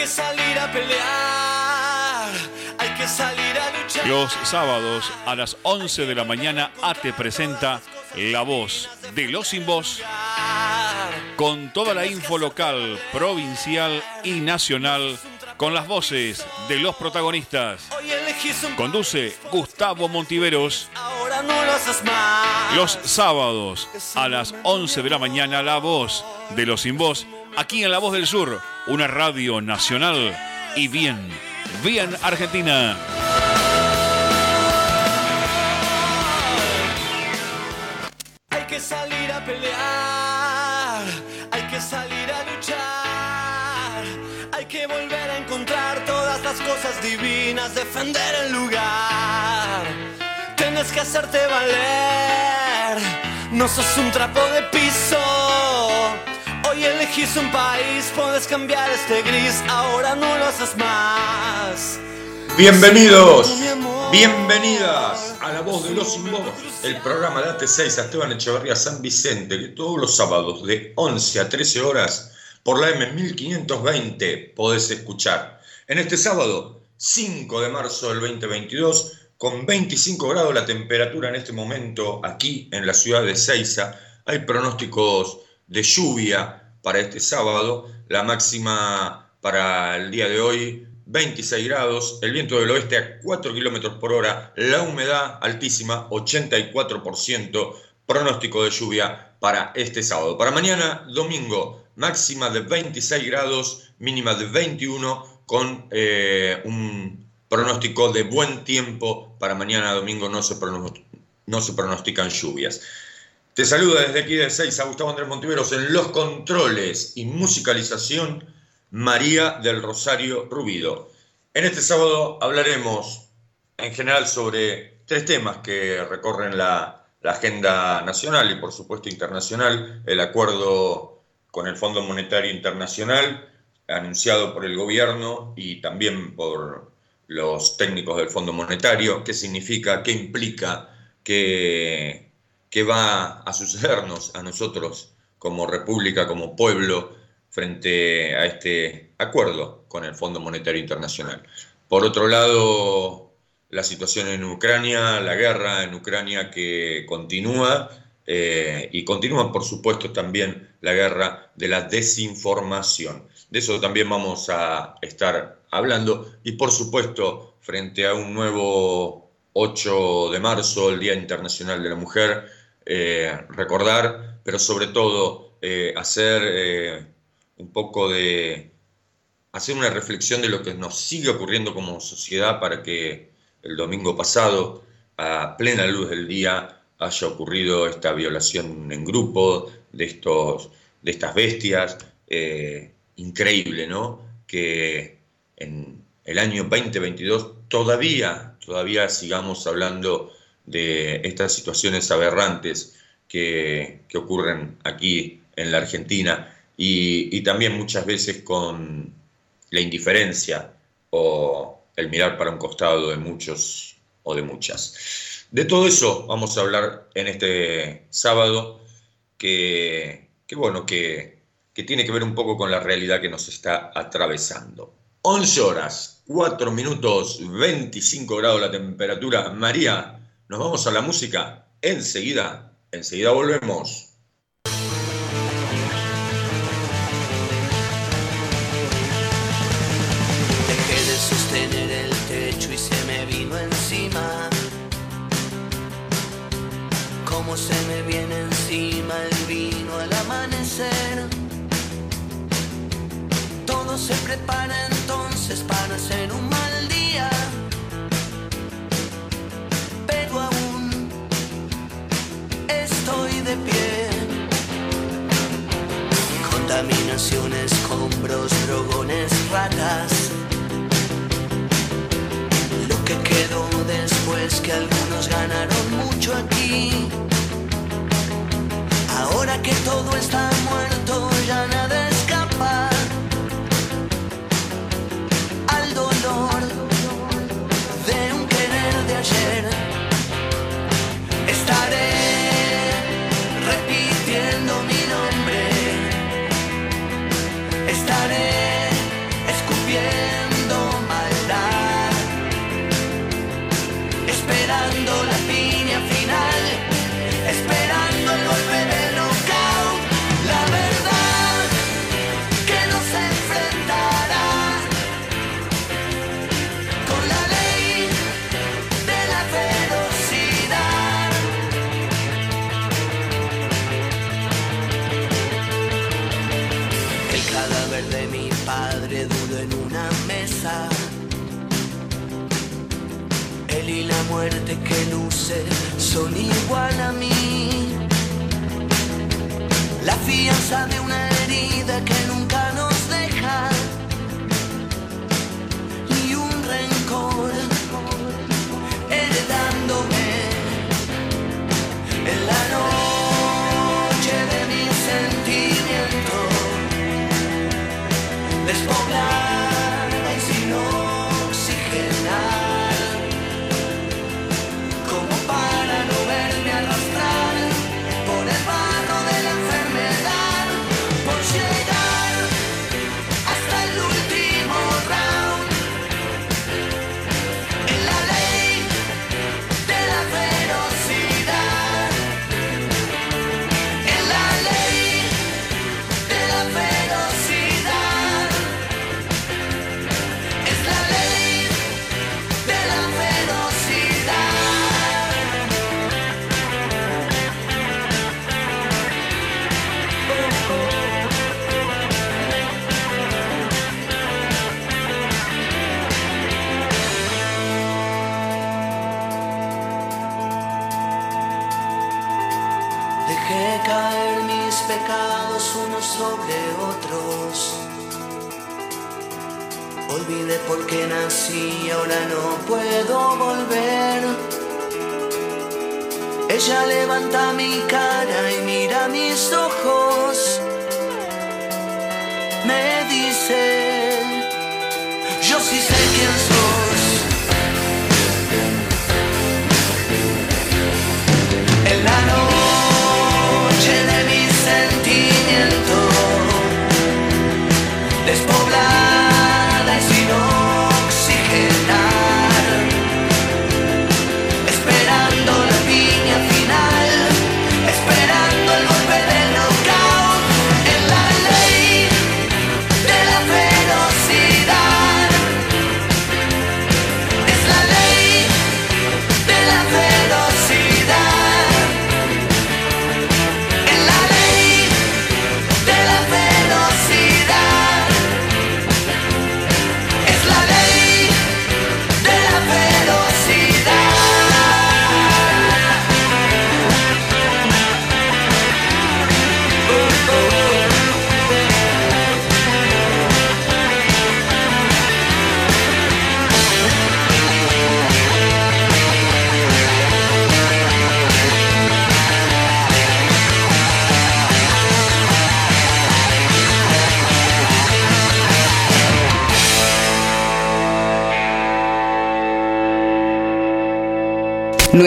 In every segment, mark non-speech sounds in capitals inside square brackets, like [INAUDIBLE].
que salir a pelear, hay que salir a luchar. Los sábados a las 11 de la mañana ATE presenta La Voz de los Sin Voz con toda la info local, provincial y nacional con las voces de los protagonistas. Conduce Gustavo Montiveros los sábados a las 11 de la mañana La Voz de los Sin Voz aquí en La Voz del Sur, una radio nacional y bien, bien argentina. Hay que salir a pelear, hay que salir a luchar, hay que volver a encontrar todas las cosas divinas, defender el lugar. Tienes que hacerte valer, no sos un trapo de piso. Hoy elegís un país, puedes cambiar este gris, ahora no lo haces más. Bienvenidos, bienvenidas a La Voz de los Sin Voz, el programa de AT6 a Esteban Echeverría San Vicente, que todos los sábados de 11 a 13 horas por la M1520 podés escuchar. En este sábado, 5 de marzo del 2022, con 25 grados la temperatura en este momento aquí en la ciudad de Ceiza, hay pronósticos de lluvia para este sábado, la máxima para el día de hoy 26 grados, el viento del oeste a 4 kilómetros por hora, la humedad altísima, 84%, pronóstico de lluvia para este sábado. Para mañana, domingo, máxima de 26 grados, mínima de 21, con eh, un pronóstico de buen tiempo. Para mañana, domingo, no se, no se pronostican lluvias. Te saluda desde aquí de 6 a Gustavo Andrés Montiveros en los controles y musicalización María del Rosario Rubido. En este sábado hablaremos en general sobre tres temas que recorren la, la agenda nacional y por supuesto internacional, el acuerdo con el Fondo Monetario Internacional anunciado por el gobierno y también por los técnicos del Fondo Monetario, qué significa, qué implica, qué, qué va a sucedernos a nosotros como república, como pueblo, frente a este acuerdo con el Fondo Monetario Internacional. Por otro lado, la situación en Ucrania, la guerra en Ucrania que continúa eh, y continúa, por supuesto, también la guerra de la desinformación. De eso también vamos a estar hablando y, por supuesto, frente a un nuevo 8 de marzo, el Día Internacional de la Mujer, eh, recordar, pero sobre todo eh, hacer eh, un poco de hacer una reflexión de lo que nos sigue ocurriendo como sociedad para que el domingo pasado, a plena luz del día, haya ocurrido esta violación en grupo de, estos, de estas bestias. Increíble, ¿no? Que en el año 2022 todavía, todavía sigamos hablando de estas situaciones aberrantes que, que ocurren aquí en la Argentina y, y también muchas veces con la indiferencia o el mirar para un costado de muchos o de muchas. De todo eso vamos a hablar en este sábado, que, bueno, que, que tiene que ver un poco con la realidad que nos está atravesando. 11 horas, 4 minutos, 25 grados la temperatura. María, nos vamos a la música. Enseguida, enseguida volvemos. Dejé de sostener el techo y se me vino encima. Como se me viene encima el vino al amanecer. Todo se prepara entonces para ser un mal de pie. Escombros, drogones, ratas. Lo que quedó después que algunos ganaron mucho aquí. Ahora que todo está muerto, ya nada igual a mí. La fianza de una herida que nunca Olvidé por qué nací ahora no puedo volver. Ella levanta mi cara y mira mis ojos. Me dice, yo sí sé quién sos.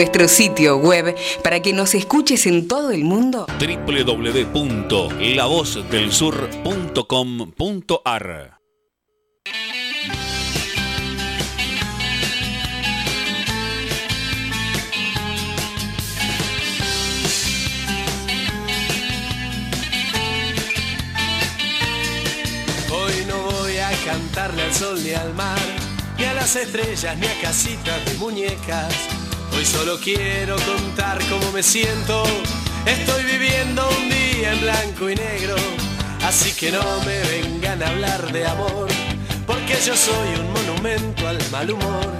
Nuestro sitio web para que nos escuches en todo el mundo. www.lavozdelsur.com.ar Hoy no voy a cantarle al sol ni al mar, ni a las estrellas, ni a casitas de muñecas. Hoy solo quiero contar cómo me siento. Estoy viviendo un día en blanco y negro, así que no me vengan a hablar de amor, porque yo soy un monumento al mal humor.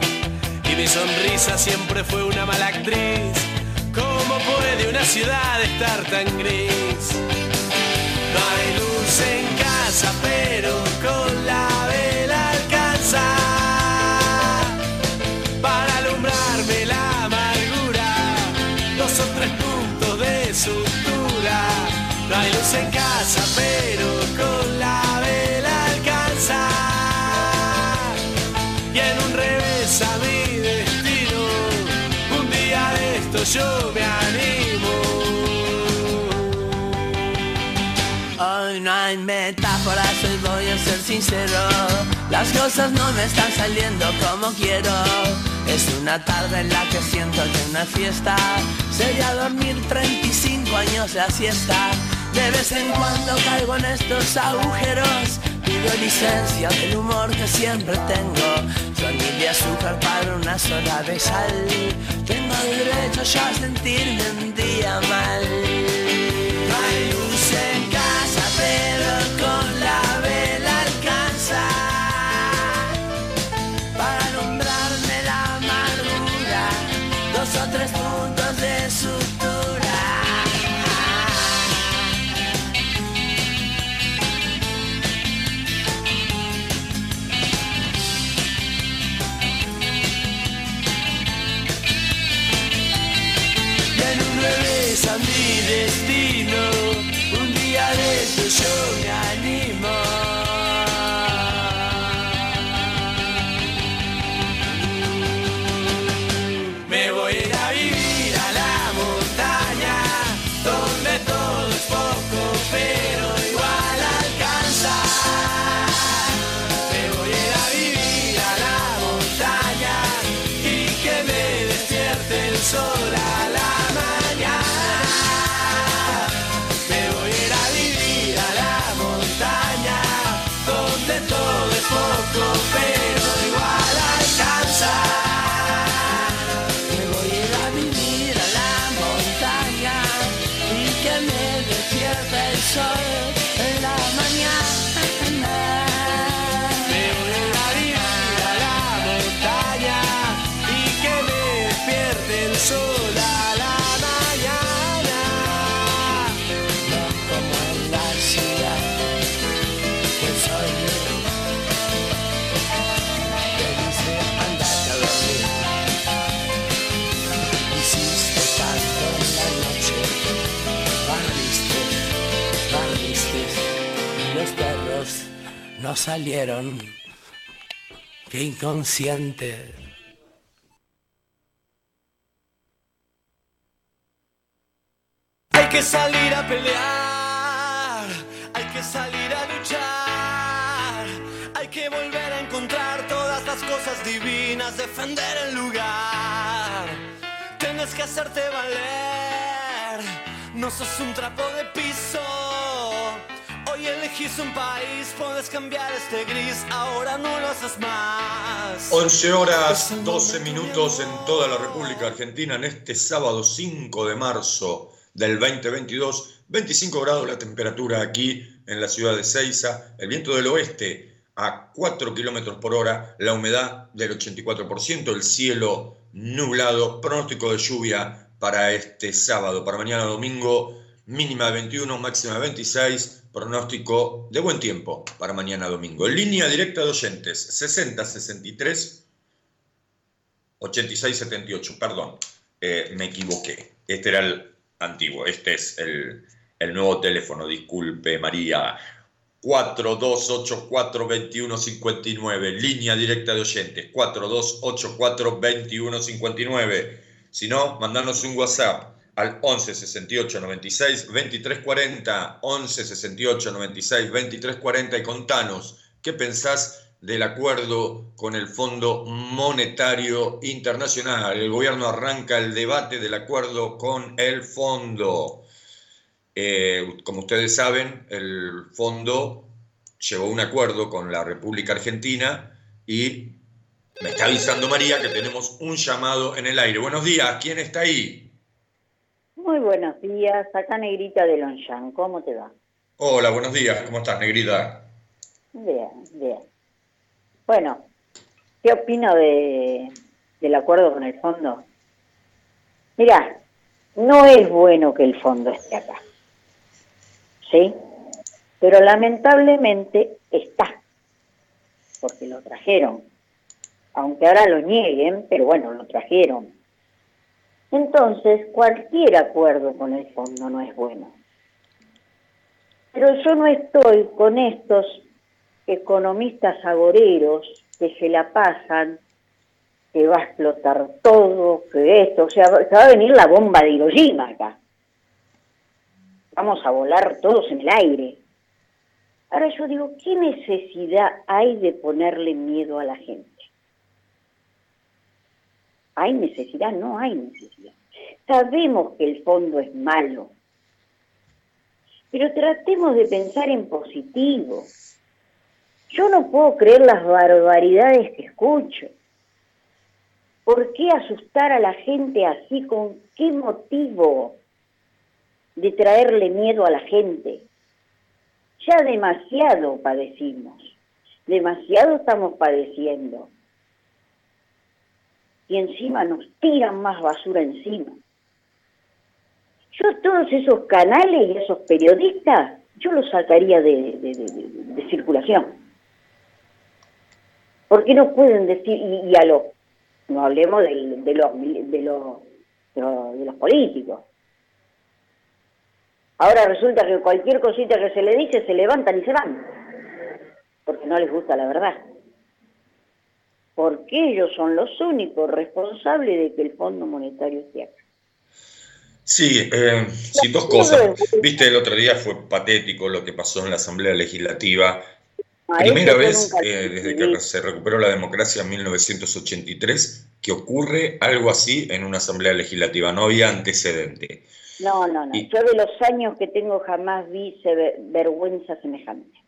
Y mi sonrisa siempre fue una mala actriz. ¿Cómo puede una ciudad estar tan gris? No hay luz en casa, pero con la No hay luz en casa, pero con la vela alcanza. Y en un revés a mi destino, un día de esto yo me animo. Hoy no hay metáforas, hoy voy a ser sincero, las cosas no me están saliendo como quiero. Es una tarde en la que siento que una fiesta sería dormir 35 años la siesta. De vez en cuando caigo en estos agujeros, pido licencia del humor que siempre tengo. Soy de azúcar para una sola de sal. Tengo derecho ya a sentirme un día mal. Salieron. Qué inconsciente. Hay que salir a pelear, hay que salir a luchar, hay que volver a encontrar todas las cosas divinas, defender el lugar. Tienes que hacerte valer, no sos un trapo elegís un país, puedes cambiar este gris, ahora no lo haces más. 11 horas 12 minutos en toda la República Argentina en este sábado 5 de marzo del 2022. 25 grados la temperatura aquí en la ciudad de Ceiza. El viento del oeste a 4 kilómetros por hora. La humedad del 84%. El cielo nublado. Pronóstico de lluvia para este sábado. Para mañana domingo, mínima de 21, máxima de 26. Pronóstico de buen tiempo para mañana domingo. Línea directa de oyentes, 60 63 86 78. Perdón, eh, me equivoqué. Este era el antiguo. Este es el, el nuevo teléfono. Disculpe, María. 4284-2159. Línea directa de oyentes. 4284-2159. Si no, mandanos un WhatsApp al 11 68 96 23 40. 11 68 96 23 40 y contanos qué pensás del acuerdo con el Fondo Monetario Internacional. El gobierno arranca el debate del acuerdo con el fondo. Eh, como ustedes saben, el fondo llegó a un acuerdo con la República Argentina y me está avisando María que tenemos un llamado en el aire. Buenos días, ¿quién está ahí? Muy buenos días, acá Negrita de Longchamp, ¿cómo te va? Hola, buenos días, ¿cómo estás, Negrita? Bien, bien. Bueno, ¿qué opino de, del acuerdo con el fondo? Mira, no es bueno que el fondo esté acá, ¿sí? Pero lamentablemente está, porque lo trajeron, aunque ahora lo nieguen, pero bueno, lo trajeron. Entonces, cualquier acuerdo con el fondo no es bueno. Pero yo no estoy con estos economistas agoreros que se la pasan, que va a explotar todo, que esto, o sea, se va a venir la bomba de Hiroshima acá. Vamos a volar todos en el aire. Ahora yo digo, ¿qué necesidad hay de ponerle miedo a la gente? ¿Hay necesidad? No hay necesidad. Sabemos que el fondo es malo, pero tratemos de pensar en positivo. Yo no puedo creer las barbaridades que escucho. ¿Por qué asustar a la gente así? ¿Con qué motivo de traerle miedo a la gente? Ya demasiado padecimos, demasiado estamos padeciendo. Y encima nos tiran más basura encima. Yo todos esos canales y esos periodistas, yo los sacaría de, circulación. ¿Por qué no pueden decir, y, a los, no hablemos de, los, de, los, de los políticos, Ahora resulta que cualquier cosita que se le dice se levantan y se van, porque no les gusta la verdad. Porque ellos son los únicos responsables de que el Fondo Monetario esté acá. Sí, eh, sí, dos cosas. Viste, el otro día fue patético lo que pasó en la Asamblea Legislativa. Primera vez eh, desde que se recuperó la democracia en 1983 que ocurre algo así en una Asamblea Legislativa. No había antecedente. No, no, no. Yo de los años que tengo jamás vi vergüenza semejante.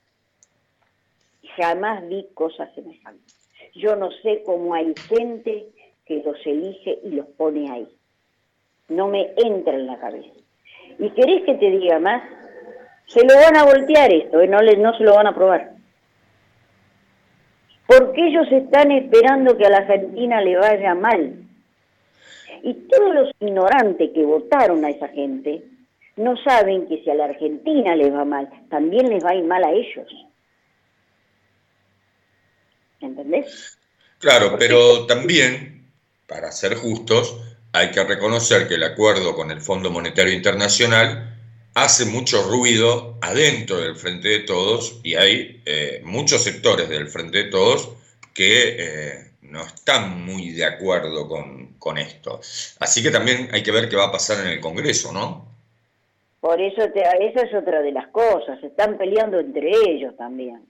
Jamás vi cosas semejantes. Yo no sé cómo hay gente que los elige y los pone ahí. No me entra en la cabeza. ¿Y querés que te diga más? Se lo van a voltear esto, ¿eh? no, no se lo van a probar. Porque ellos están esperando que a la Argentina le vaya mal. Y todos los ignorantes que votaron a esa gente no saben que si a la Argentina les va mal, también les va a ir mal a ellos. ¿Entendés? Claro, pero también, para ser justos, hay que reconocer que el acuerdo con el Fondo Monetario Internacional hace mucho ruido adentro del Frente de Todos y hay eh, muchos sectores del Frente de Todos que eh, no están muy de acuerdo con, esto. Así que también hay que ver qué va a pasar en el Congreso, ¿no? Por eso, esa es otra de las cosas, se están peleando entre ellos también.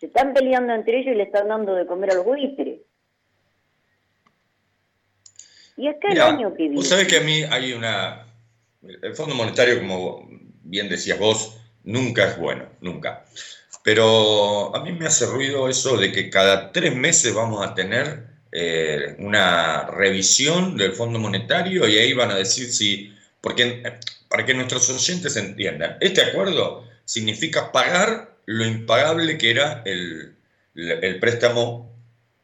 Se están peleando entre ellos y le están dando de comer al buitre. Y acá el año que viene... Vos sabés que a mí hay una... El Fondo Monetario, como bien decías vos, nunca es bueno, nunca. Pero a mí me hace ruido eso de que cada tres meses vamos a tener eh, una revisión del Fondo Monetario y ahí van a decir si, porque para que nuestros oyentes entiendan, este acuerdo significa pagar lo impagable que era el, préstamo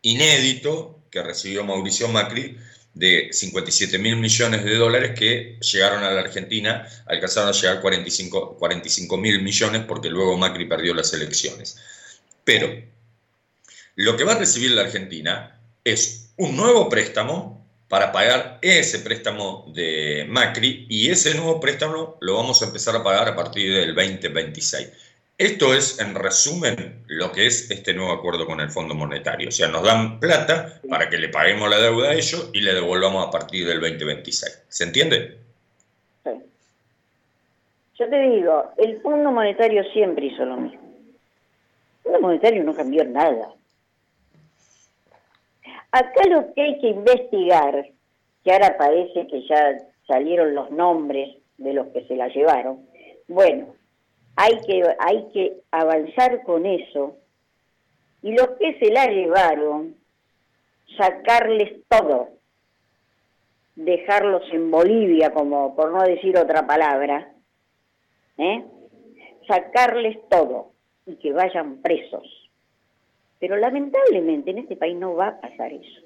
inédito que recibió Mauricio Macri de 57 mil millones de dólares que llegaron a la Argentina, alcanzaron a llegar 45 mil millones porque luego Macri perdió las elecciones. Pero lo que va a recibir la Argentina es un nuevo préstamo para pagar ese préstamo de Macri y ese nuevo préstamo lo vamos a empezar a pagar a partir del 2026. Esto es, en resumen, lo que es este nuevo acuerdo con el Fondo Monetario. O sea, nos dan plata para que le paguemos la deuda a ellos y le devolvamos a partir del 2026. ¿Se entiende? Sí. Yo te digo, el Fondo Monetario siempre hizo lo mismo. El Fondo Monetario no cambió nada. Acá lo que hay que investigar, que ahora parece que ya salieron los nombres de los que se la llevaron, bueno, hay que, hay que avanzar con eso. Y los que se la llevaron, sacarles todo, dejarlos en Bolivia, como por no decir otra palabra, ¿eh? sacarles todo y que vayan presos. Pero lamentablemente en este país no va a pasar eso.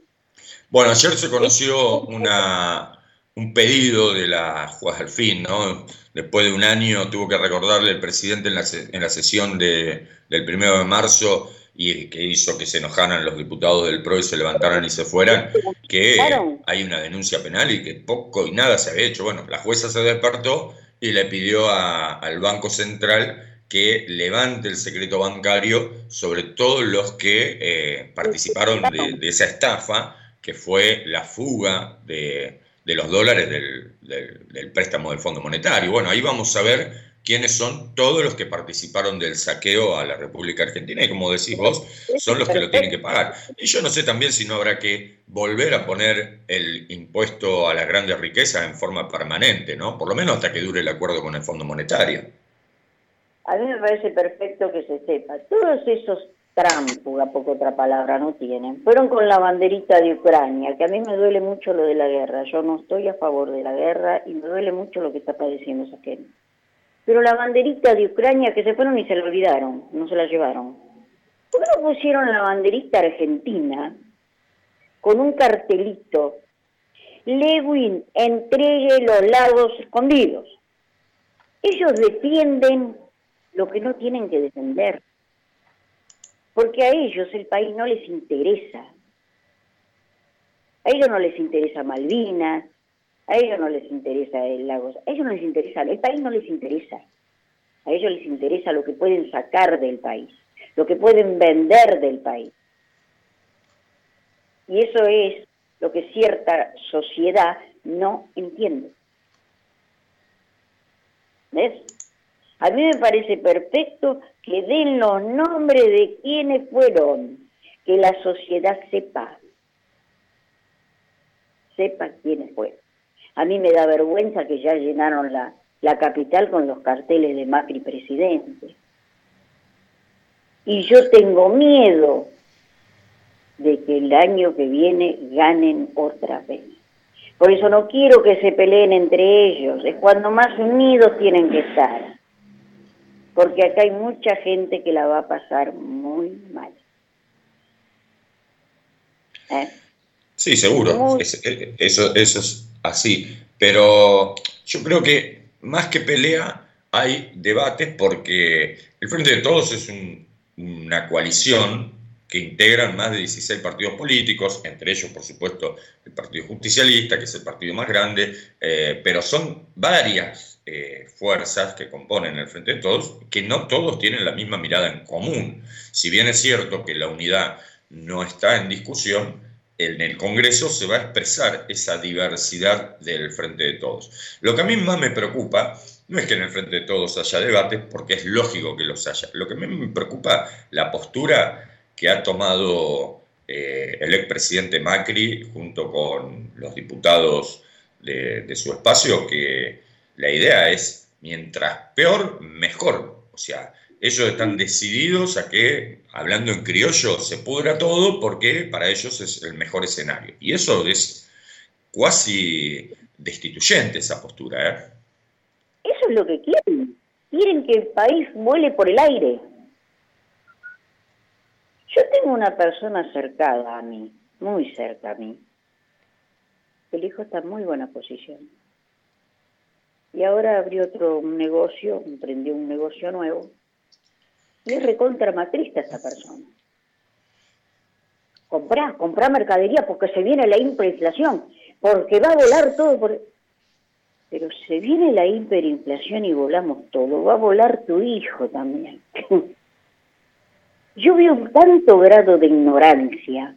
Bueno, ayer se conoció una, un pedido de la juez al fin, ¿no? Después de un año tuvo que recordarle el presidente en la, en la sesión de, del primero de marzo y que hizo que se enojaran los diputados del PRO y se levantaran y se fueran, que hay una denuncia penal y que poco y nada se había hecho. Bueno, la jueza se despertó y le pidió al Banco Central que levante el secreto bancario sobre todos los que eh, participaron de esa estafa, que fue la fuga de, de los dólares del, préstamo del Fondo Monetario. Bueno, ahí vamos a ver quiénes son todos los que participaron del saqueo a la República Argentina y como decís vos, son los que lo tienen que pagar. Y yo no sé también si no habrá que volver a poner el impuesto a las grandes riquezas en forma permanente, ¿no? Por lo menos hasta que dure el acuerdo con el Fondo Monetario. A mí me parece perfecto que se sepa. Todos esos trámpuga, poco otra palabra no tienen, fueron con la banderita de Ucrania, que a mí me duele mucho lo de la guerra. Yo no estoy a favor de la guerra y me duele mucho lo que está padeciendo esa gente. Pero la banderita de Ucrania que se fueron y se la olvidaron, no se la llevaron. ¿Por qué no pusieron la banderita argentina con un cartelito? Lewin, entregue los lagos escondidos. Ellos defienden lo que no tienen que defender. Porque a ellos el país no les interesa. A ellos no les interesa Malvinas, a ellos no les interesa el lago, a ellos no les interesa, el país no les interesa. A ellos les interesa lo que pueden sacar del país, lo que pueden vender del país. Y eso es lo que cierta sociedad no entiende. ¿Ves? A mí me parece perfecto que den los nombres de quienes fueron, que la sociedad sepa, sepa quiénes fueron. A mí me da vergüenza que ya llenaron la, la capital con los carteles de Macri presidente. Y yo tengo miedo de que el año que viene ganen otra vez. Por eso no quiero que se peleen entre ellos, es cuando más unidos tienen que estar. Porque acá hay mucha gente que la va a pasar muy mal. ¿Eh? Sí, seguro. Eso, eso es así. Pero yo creo que más que pelea hay debates porque el Frente de Todos es una coalición que integran más de 16 partidos políticos, entre ellos, por supuesto, el Partido Justicialista, que es el partido más grande, eh, pero son varias eh, fuerzas que componen el Frente de Todos, que no todos tienen la misma mirada en común. Si bien es cierto que la unidad no está en discusión, en el Congreso se va a expresar esa diversidad del Frente de Todos. Lo que a mí más me preocupa no es que en el Frente de Todos haya debates, porque es lógico que los haya. Lo que a mí me preocupa la postura que ha tomado eh, el expresidente Macri junto con los diputados de su espacio, que la idea es, mientras peor, mejor. O sea, ellos están decididos a que, hablando en criollo, se pudra todo porque para ellos es el mejor escenario. Y eso es cuasi destituyente esa postura. ¿eh? Eso es lo que quieren. Quieren que el país vuele por el aire. Yo tengo una persona cercada a mí, muy cerca a mí. El hijo está en muy buena posición. Y ahora abrió otro negocio, emprendió un negocio nuevo y es recontra matrista esa persona. Comprá, comprá mercadería porque se viene la hiperinflación, porque va a volar todo por... Pero se viene la hiperinflación y volamos todo, va a volar tu hijo también. [LAUGHS] Yo veo un tanto grado de ignorancia.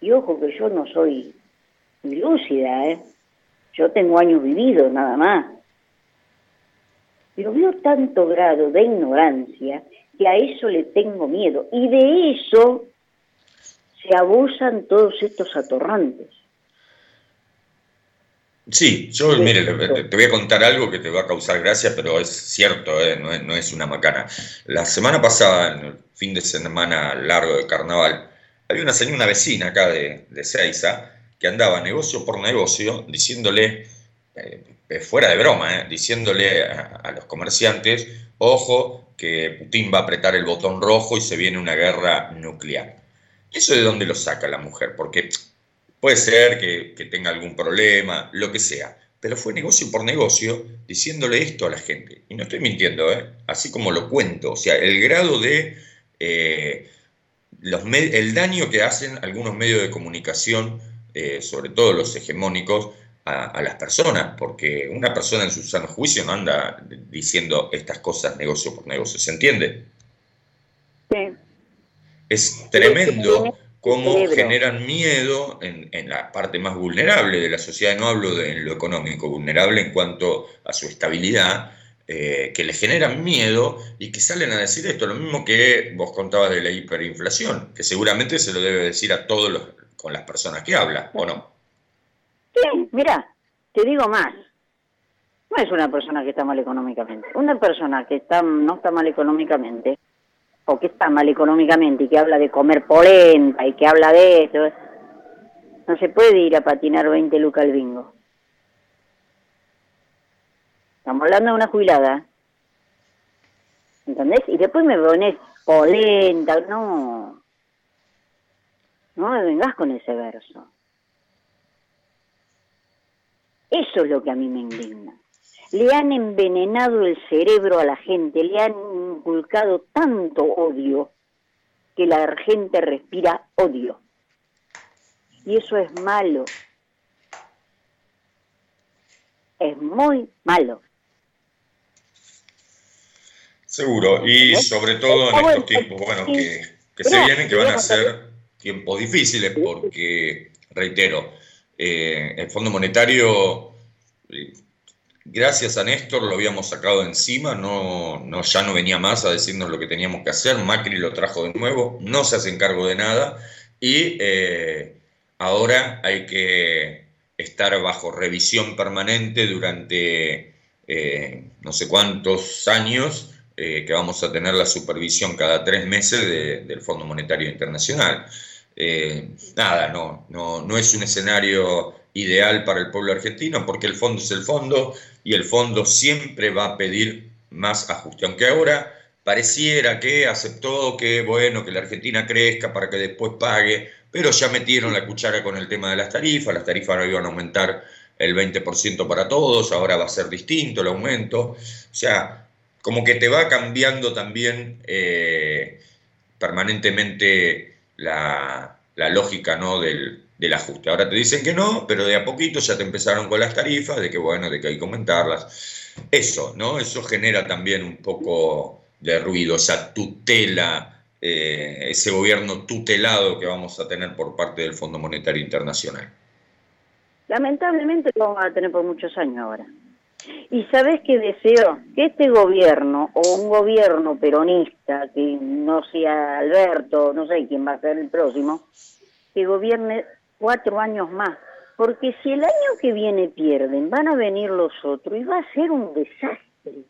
Y ojo que yo no soy lúcida, ¿eh? Yo tengo años vividos nada más pero veo tanto grado de ignorancia que a eso le tengo miedo. Y de eso se abusan todos estos atorrantes. Sí, yo, mire, te voy a contar algo que te va a causar gracia, pero es cierto, ¿eh? no, es, una macana. La semana pasada, en el fin de semana largo de carnaval, había una señora, una vecina acá de, de Seiza, que andaba negocio por negocio diciéndole, eh, eh, fuera de broma, eh, diciéndole a, los comerciantes, ojo, que Putin va a apretar el botón rojo y se viene una guerra nuclear. ¿Eso de dónde lo saca la mujer? Porque puede ser que, tenga algún problema, lo que sea, pero fue negocio por negocio diciéndole esto a la gente. Y no estoy mintiendo, así como lo cuento, o sea, el grado de... los el daño que hacen algunos medios de comunicación, sobre todo los hegemónicos, a, las personas, porque una persona en su sano juicio no anda diciendo estas cosas negocio por negocio, ¿se entiende? Sí. Es tremendo cómo generan miedo en, la parte más vulnerable de la sociedad, no hablo de lo económico, vulnerable en cuanto a su estabilidad, eh, que le generan miedo y que salen a decir esto, lo mismo que vos contabas de la hiperinflación, que seguramente se lo debe decir a todos los, con las personas que habla, ¿o no? Sí, mira, te digo más, no es una persona que está mal económicamente, una persona que está, no está mal económicamente, o que está mal económicamente y que habla de comer polenta y que habla de esto, no se puede ir a patinar 20 lucas al bingo. Estamos hablando de una jubilada. ¿Entendés? Y después me pones polenta, no. No me vengas con ese verso. Eso es lo que a mí me indigna. Le han envenenado el cerebro a la gente, le han inculcado tanto odio que la gente respira odio. Y eso es malo. Es muy malo. Seguro, y sobre todo en estos tiempos, bueno, que, se vienen, que van a ser tiempos difíciles, porque, reitero, eh, el Fondo Monetario, eh, gracias a Néstor, lo habíamos sacado encima, no, no, ya no venía más a decirnos lo que teníamos que hacer, Macri lo trajo de nuevo, no se hace cargo de nada, y eh, ahora hay que estar bajo revisión permanente durante no sé cuántos años eh, que vamos a tener la supervisión cada tres meses del Fondo Monetario Internacional. Eh, nada, no, no, no es un escenario ideal para el pueblo argentino porque el fondo es el fondo y el fondo siempre va a pedir más ajuste, aunque ahora pareciera que aceptó que bueno que la Argentina crezca para que después pague, pero ya metieron la cuchara con el tema de las tarifas, las tarifas ahora iban a aumentar el 20% para todos, ahora va a ser distinto el aumento, o sea, como que te va cambiando también eh, permanentemente la, lógica ¿no? del, ajuste. Ahora te dicen que no, pero de a poquito ya te empezaron con las tarifas, de que bueno, de que hay que aumentarlas. Eso, ¿no? Eso genera también un poco de ruido, esa tutela, eh, ese gobierno tutelado que vamos a tener por parte del Fondo Monetario Internacional. Lamentablemente lo vamos a tener por muchos años ahora. Y sabes que deseo que este gobierno o un gobierno peronista, que no sea Alberto, no sé quién va a ser el próximo, que gobierne cuatro años más. Porque si el año que viene pierden, van a venir los otros y va a ser un desastre.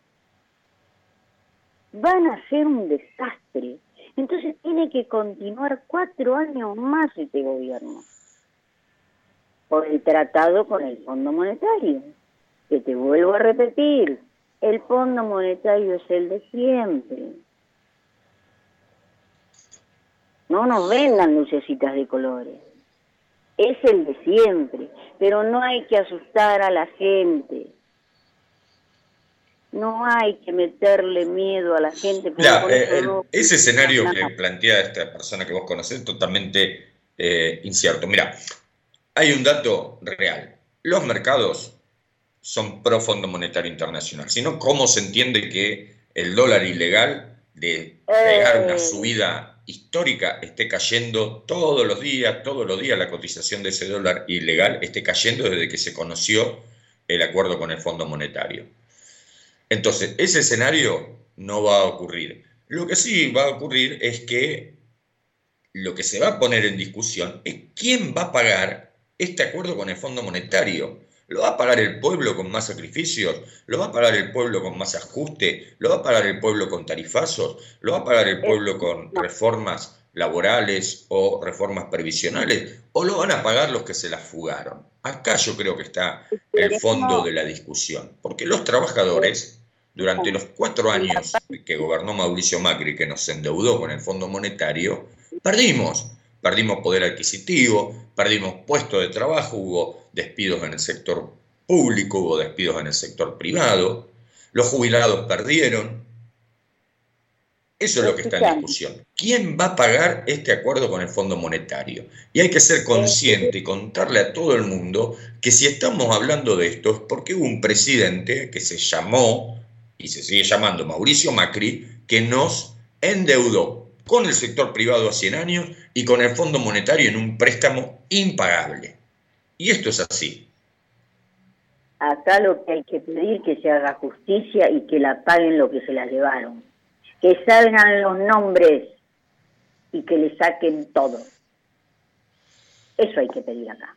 Van a ser un desastre. Entonces tiene que continuar cuatro años más este gobierno por el tratado con el Fondo Monetario que te vuelvo a repetir, el Fondo Monetario es el de siempre. No nos vendan lucecitas de colores. Es el de siempre, pero no hay que asustar a la gente. No hay que meterle miedo a la gente. Eh, ese escenario que plantea esta persona que vos conocés es totalmente eh, incierto. Mira, hay un dato real. Los mercados son pro Fondo Monetario Internacional, sino cómo se entiende que el dólar ilegal de pegar una eh. subida histórica esté cayendo todos los días, todos los días la cotización de ese dólar ilegal esté cayendo desde que se conoció el acuerdo con el Fondo Monetario. Entonces, ese escenario no va a ocurrir. Lo que sí va a ocurrir es que lo que se va a poner en discusión es quién va a pagar este acuerdo con el Fondo Monetario. ¿Lo va a pagar el pueblo con más sacrificios? ¿Lo va a pagar el pueblo con más ajuste? ¿Lo va a pagar el pueblo con tarifazos? ¿Lo va a pagar el pueblo con reformas laborales o reformas previsionales? ¿O lo van a pagar los que se las fugaron? Acá yo creo que está el fondo de la discusión. Porque los trabajadores, durante los cuatro años que gobernó Mauricio Macri, que nos endeudó con el Fondo Monetario, perdimos. Perdimos poder adquisitivo, perdimos puestos de trabajo, hubo despidos en el sector público, hubo despidos en el sector privado, los jubilados perdieron. Eso es lo que está en discusión. ¿Quién va a pagar este acuerdo con el Fondo Monetario? Y hay que ser consciente y contarle a todo el mundo que si estamos hablando de esto es porque hubo un presidente que se llamó y se sigue llamando Mauricio Macri, que nos endeudó con el sector privado a 100 años y con el Fondo Monetario en un préstamo impagable. Y esto es así. Acá lo que hay que pedir que se haga justicia y que la paguen lo que se la llevaron. Que salgan los nombres y que le saquen todo. Eso hay que pedir acá.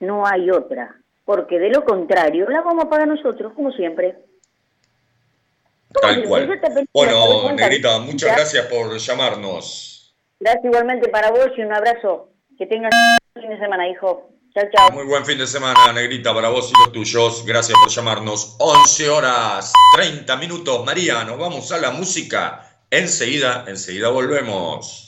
No hay otra. Porque de lo contrario, la vamos a pagar nosotros, como siempre. Tal cual. Bueno, Negrita, muchas gracias por llamarnos. Gracias igualmente para vos y un abrazo. Que tengas un fin de semana, hijo. Chao, chao. Muy buen fin de semana, Negrita, para vos y los tuyos. Gracias por llamarnos. 11 horas 30 minutos. María, nos vamos a la música. Enseguida, enseguida volvemos.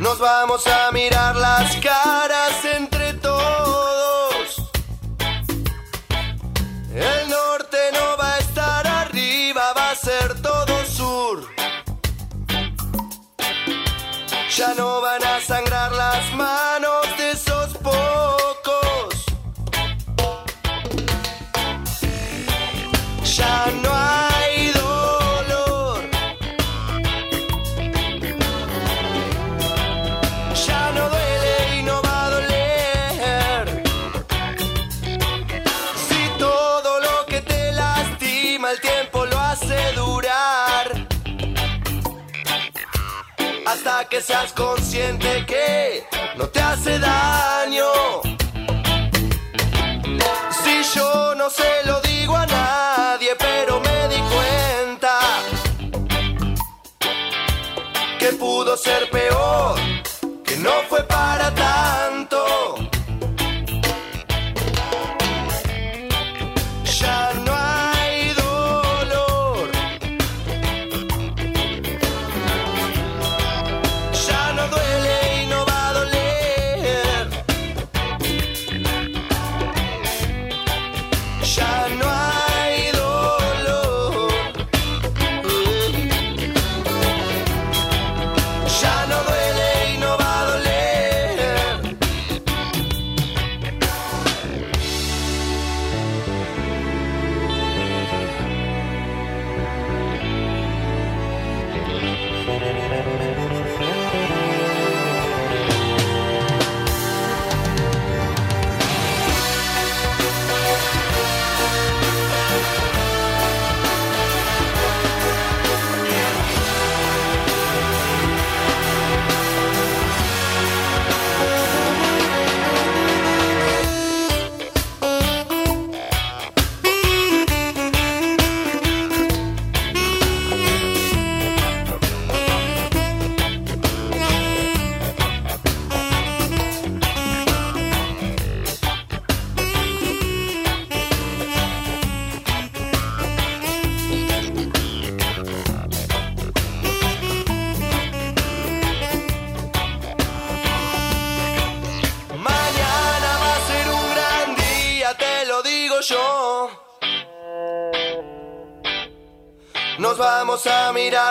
Nos vamos a mirar las caras. que seas consciente que no te hace daño. Si yo no se lo digo a nadie, pero me di cuenta que pudo ser peor, que no fue para tanto.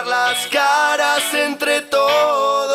las caras entre todos.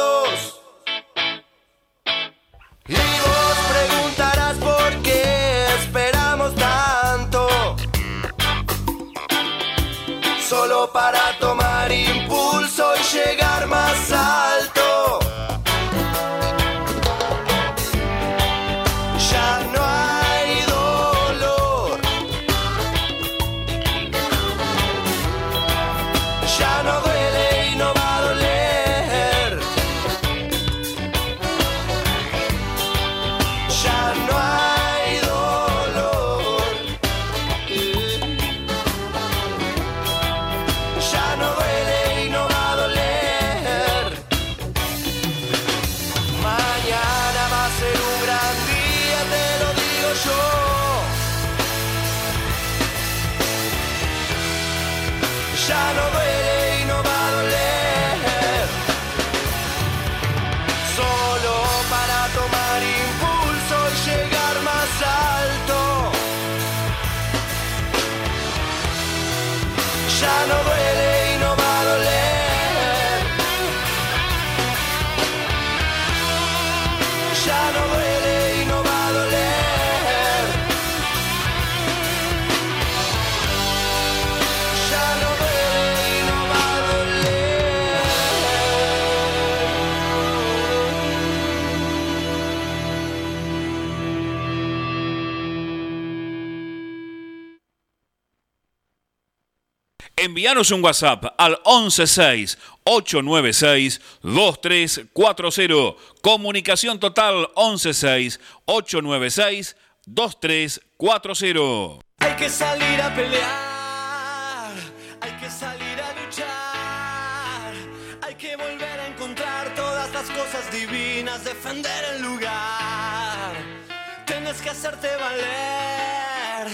Envíanos un WhatsApp al 116 896 2340. Comunicación total 116 896 2340. Hay que salir a pelear, hay que salir a luchar, hay que volver a encontrar todas las cosas divinas, defender el lugar. Tienes que hacerte valer,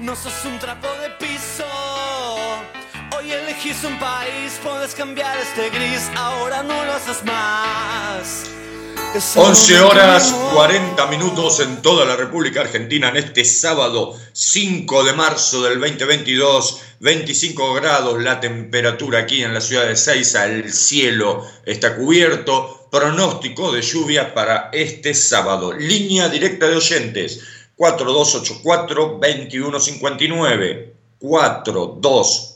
no sos un trapo de piso. Hoy elegís un país, puedes cambiar este gris, ahora no lo haces más. 11 horas 40 minutos en toda la República Argentina en este sábado 5 de marzo del 2022, 25 grados la temperatura aquí en la ciudad de Seiza, el cielo está cubierto, pronóstico de lluvia para este sábado, línea directa de oyentes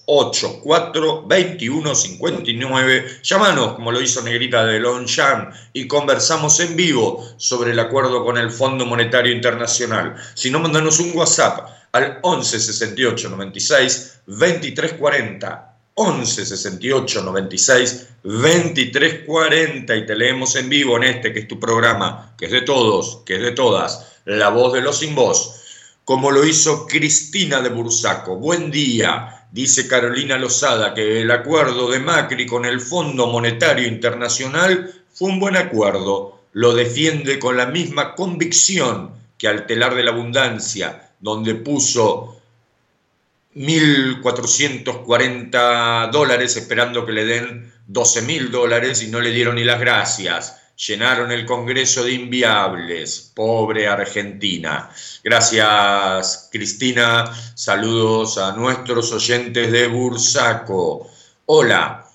4284-2159. 4284-2159. Llámanos, como lo hizo Negrita de Longchamp, y conversamos en vivo sobre el acuerdo con el Fondo Monetario Internacional. Si no, mandanos un WhatsApp al 11 68 96 23 40. 11 68 96 23 40 y te leemos en vivo en este que es tu programa, que es de todos, que es de todas, La Voz de los Sin Voz como lo hizo Cristina de Bursaco. Buen día, dice Carolina Lozada, que el acuerdo de Macri con el Fondo Monetario Internacional fue un buen acuerdo. Lo defiende con la misma convicción que al telar de la abundancia, donde puso 1.440 dólares esperando que le den 12.000 dólares y no le dieron ni las gracias llenaron el Congreso de Inviables. Pobre Argentina. Gracias, Cristina. Saludos a nuestros oyentes de Bursaco. Hola,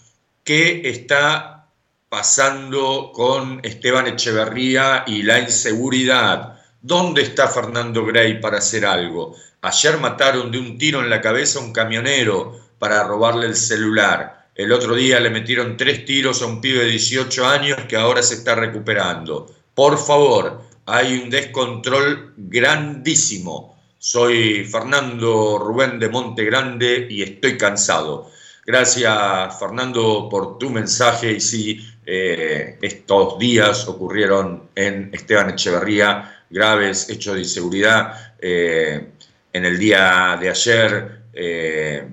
¿qué está pasando con Esteban Echeverría y la inseguridad? ¿Dónde está Fernando Grey para hacer algo? Ayer mataron de un tiro en la cabeza a un camionero para robarle el celular. El otro día le metieron tres tiros a un pibe de 18 años que ahora se está recuperando. Por favor, hay un descontrol grandísimo. Soy Fernando Rubén de Monte Grande y estoy cansado. Gracias Fernando por tu mensaje y sí, eh, estos días ocurrieron en Esteban Echeverría graves hechos de inseguridad. Eh, en el día de ayer eh,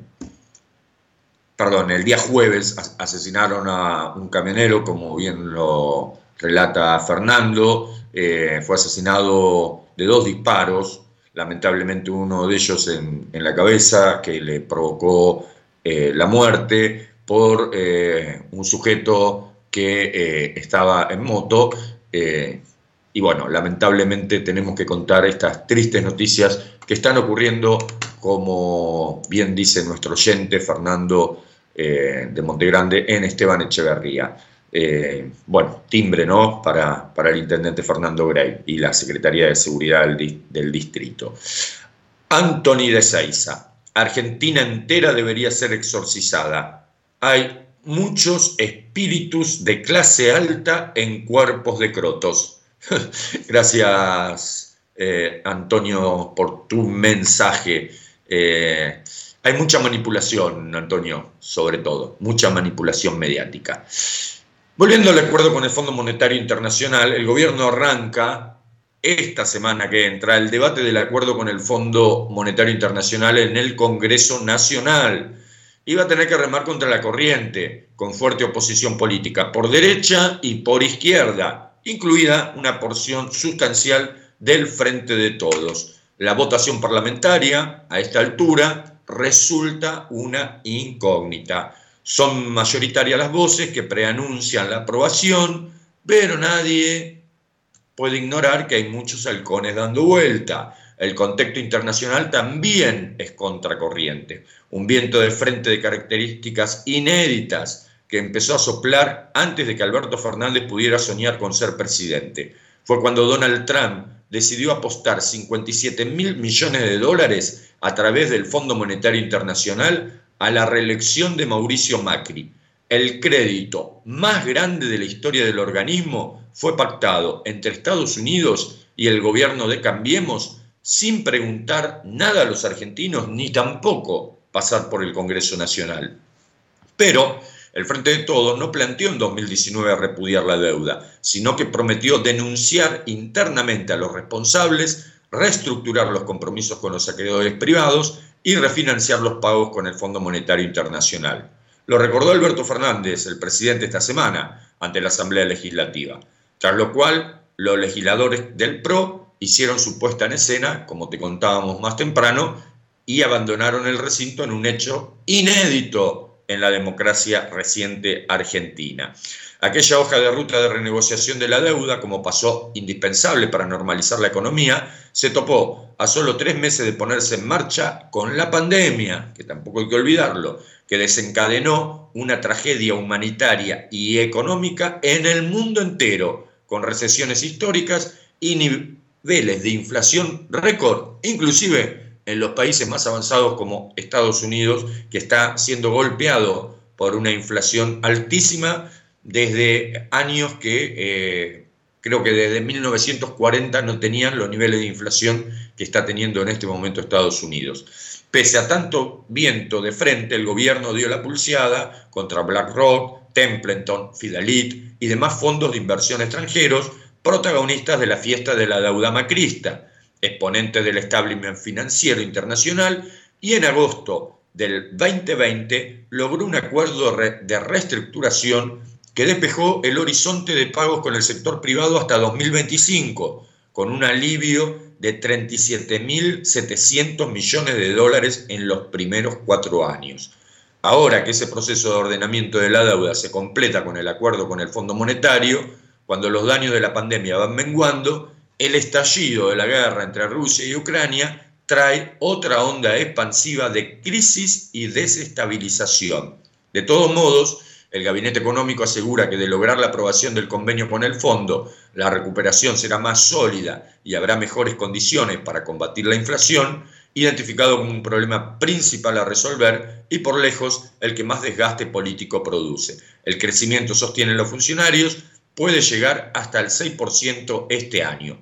perdón, el día jueves asesinaron a un camionero, como bien lo relata Fernando, eh, fue asesinado de dos disparos, lamentablemente uno de ellos en, la cabeza, que le provocó eh, la muerte por eh, un sujeto que estaba en moto. y bueno, lamentablemente tenemos que contar estas tristes noticias que están ocurriendo, como bien dice nuestro oyente Fernando eh, de Montegrande en Esteban Echeverría. Eh, bueno, timbre, ¿no? Para, para, el intendente Fernando Grey y la Secretaría de Seguridad del, distrito. Anthony de Seiza. Argentina entera debería ser exorcizada. Hay muchos espíritus de clase alta en cuerpos de crotos. [LAUGHS] Gracias, eh, Antonio, por tu mensaje. Hay mucha manipulación, Antonio, sobre todo, mucha manipulación mediática. Volviendo al acuerdo con el Fondo Monetario Internacional, el gobierno arranca esta semana que entra el debate del acuerdo con el Fondo Monetario Internacional en el Congreso Nacional. Iba a tener que remar contra la corriente, con fuerte oposición política, por derecha y por izquierda, incluida una porción sustancial del Frente de Todos. La votación parlamentaria, a esta altura, resulta una incógnita. Son mayoritarias las voces que preanuncian la aprobación, pero nadie puede ignorar que hay muchos halcones dando vuelta. El contexto internacional también es contracorriente. Un viento de frente de características inéditas que empezó a soplar antes de que Alberto Fernández pudiera soñar con ser presidente. Fue cuando Donald Trump decidió apostar 57 mil millones de dólares a través del Fondo Monetario Internacional a la reelección de Mauricio Macri. El crédito más grande de la historia del organismo fue pactado entre Estados Unidos y el gobierno de Cambiemos sin preguntar nada a los argentinos ni tampoco pasar por el Congreso Nacional. Pero el Frente de Todos no planteó en 2019 repudiar la deuda, sino que prometió denunciar internamente a los responsables, reestructurar los compromisos con los acreedores privados y refinanciar los pagos con el Fondo Monetario Internacional. Lo recordó Alberto Fernández, el presidente, esta semana ante la Asamblea Legislativa, tras lo cual los legisladores del PRO hicieron su puesta en escena, como te contábamos más temprano, y abandonaron el recinto en un hecho inédito en la democracia reciente argentina. Aquella hoja de ruta de renegociación de la deuda, como pasó indispensable para normalizar la economía, se topó a solo tres meses de ponerse en marcha con la pandemia, que tampoco hay que olvidarlo, que desencadenó una tragedia humanitaria y económica en el mundo entero, con recesiones históricas y niveles de inflación récord, inclusive en los países más avanzados como Estados Unidos, que está siendo golpeado por una inflación altísima desde años que eh, creo que desde 1940 no tenían los niveles de inflación que está teniendo en este momento Estados Unidos. Pese a tanto viento de frente, el gobierno dio la pulseada contra BlackRock, Templeton, Fidelit y demás fondos de inversión extranjeros, protagonistas de la fiesta de la deuda macrista exponente del establishment financiero internacional, y en agosto del 2020 logró un acuerdo de reestructuración que despejó el horizonte de pagos con el sector privado hasta 2025, con un alivio de 37.700 millones de dólares en los primeros cuatro años. Ahora que ese proceso de ordenamiento de la deuda se completa con el acuerdo con el Fondo Monetario, cuando los daños de la pandemia van menguando, el estallido de la guerra entre Rusia y Ucrania trae otra onda expansiva de crisis y desestabilización. De todos modos, el Gabinete Económico asegura que de lograr la aprobación del convenio con el fondo, la recuperación será más sólida y habrá mejores condiciones para combatir la inflación, identificado como un problema principal a resolver y por lejos el que más desgaste político produce. El crecimiento, sostienen los funcionarios, puede llegar hasta el 6% este año.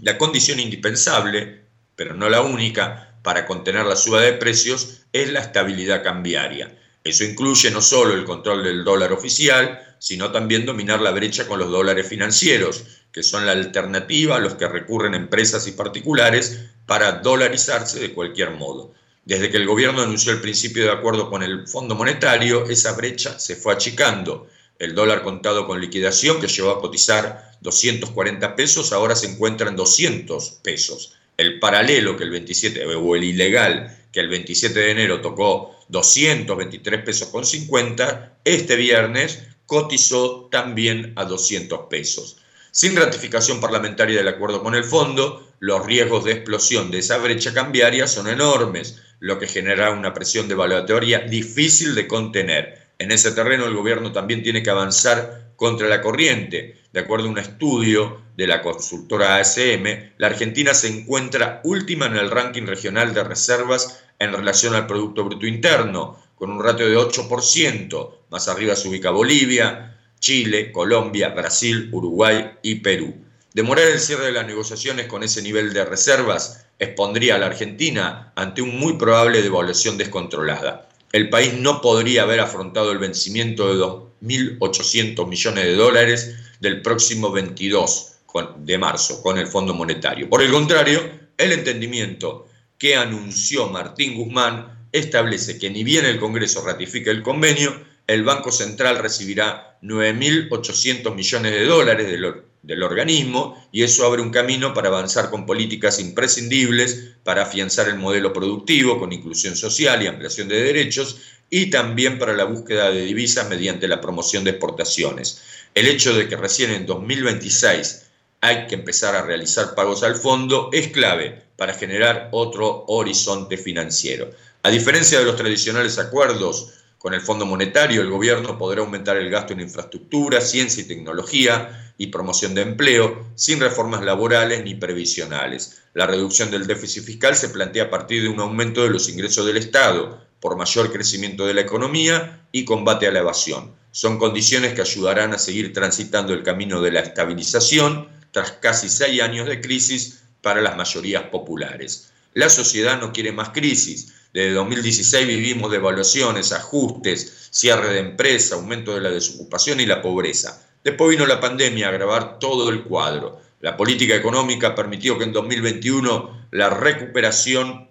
La condición indispensable, pero no la única, para contener la suba de precios es la estabilidad cambiaria. Eso incluye no solo el control del dólar oficial, sino también dominar la brecha con los dólares financieros, que son la alternativa a los que recurren empresas y particulares para dolarizarse de cualquier modo. Desde que el gobierno anunció el principio de acuerdo con el Fondo Monetario, esa brecha se fue achicando. El dólar contado con liquidación, que llegó a cotizar 240 pesos, ahora se encuentra en 200 pesos. El paralelo que el 27, o el ilegal que el 27 de enero tocó 223 pesos con 50, este viernes cotizó también a 200 pesos. Sin ratificación parlamentaria del acuerdo con el fondo, los riesgos de explosión de esa brecha cambiaria son enormes, lo que genera una presión devaluatoria difícil de contener. En ese terreno el gobierno también tiene que avanzar contra la corriente. De acuerdo a un estudio de la consultora ASM, la Argentina se encuentra última en el ranking regional de reservas en relación al Producto Bruto Interno, con un ratio de 8%. Más arriba se ubica Bolivia, Chile, Colombia, Brasil, Uruguay y Perú. Demorar el cierre de las negociaciones con ese nivel de reservas expondría a la Argentina ante un muy probable devaluación descontrolada. El país no podría haber afrontado el vencimiento de 1.800 millones de dólares del próximo 22 de marzo con el Fondo Monetario. Por el contrario, el entendimiento que anunció Martín Guzmán establece que ni bien el Congreso ratifique el convenio, el Banco Central recibirá 9.800 millones de dólares del, del, organismo y eso abre un camino para avanzar con políticas imprescindibles para afianzar el modelo productivo con inclusión social y ampliación de derechos y también para la búsqueda de divisas mediante la promoción de exportaciones. El hecho de que recién en 2026 hay que empezar a realizar pagos al fondo es clave para generar otro horizonte financiero. A diferencia de los tradicionales acuerdos con el Fondo Monetario, el gobierno podrá aumentar el gasto en infraestructura, ciencia y tecnología y promoción de empleo sin reformas laborales ni previsionales. La reducción del déficit fiscal se plantea a partir de un aumento de los ingresos del Estado, por mayor crecimiento de la economía y combate a la evasión. Son condiciones que ayudarán a seguir transitando el camino de la estabilización tras casi seis años de crisis para las mayorías populares. La sociedad no quiere más crisis. Desde 2016 vivimos devaluaciones, ajustes, cierre de empresa, aumento de la desocupación y la pobreza. Después vino la pandemia a agravar todo el cuadro. La política económica permitió que en 2021 la recuperación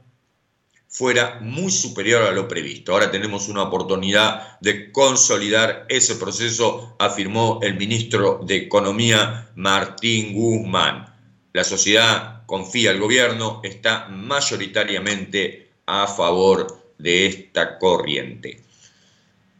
fuera muy superior a lo previsto. Ahora tenemos una oportunidad de consolidar ese proceso, afirmó el ministro de Economía Martín Guzmán. La sociedad confía, el gobierno está mayoritariamente a favor de esta corriente.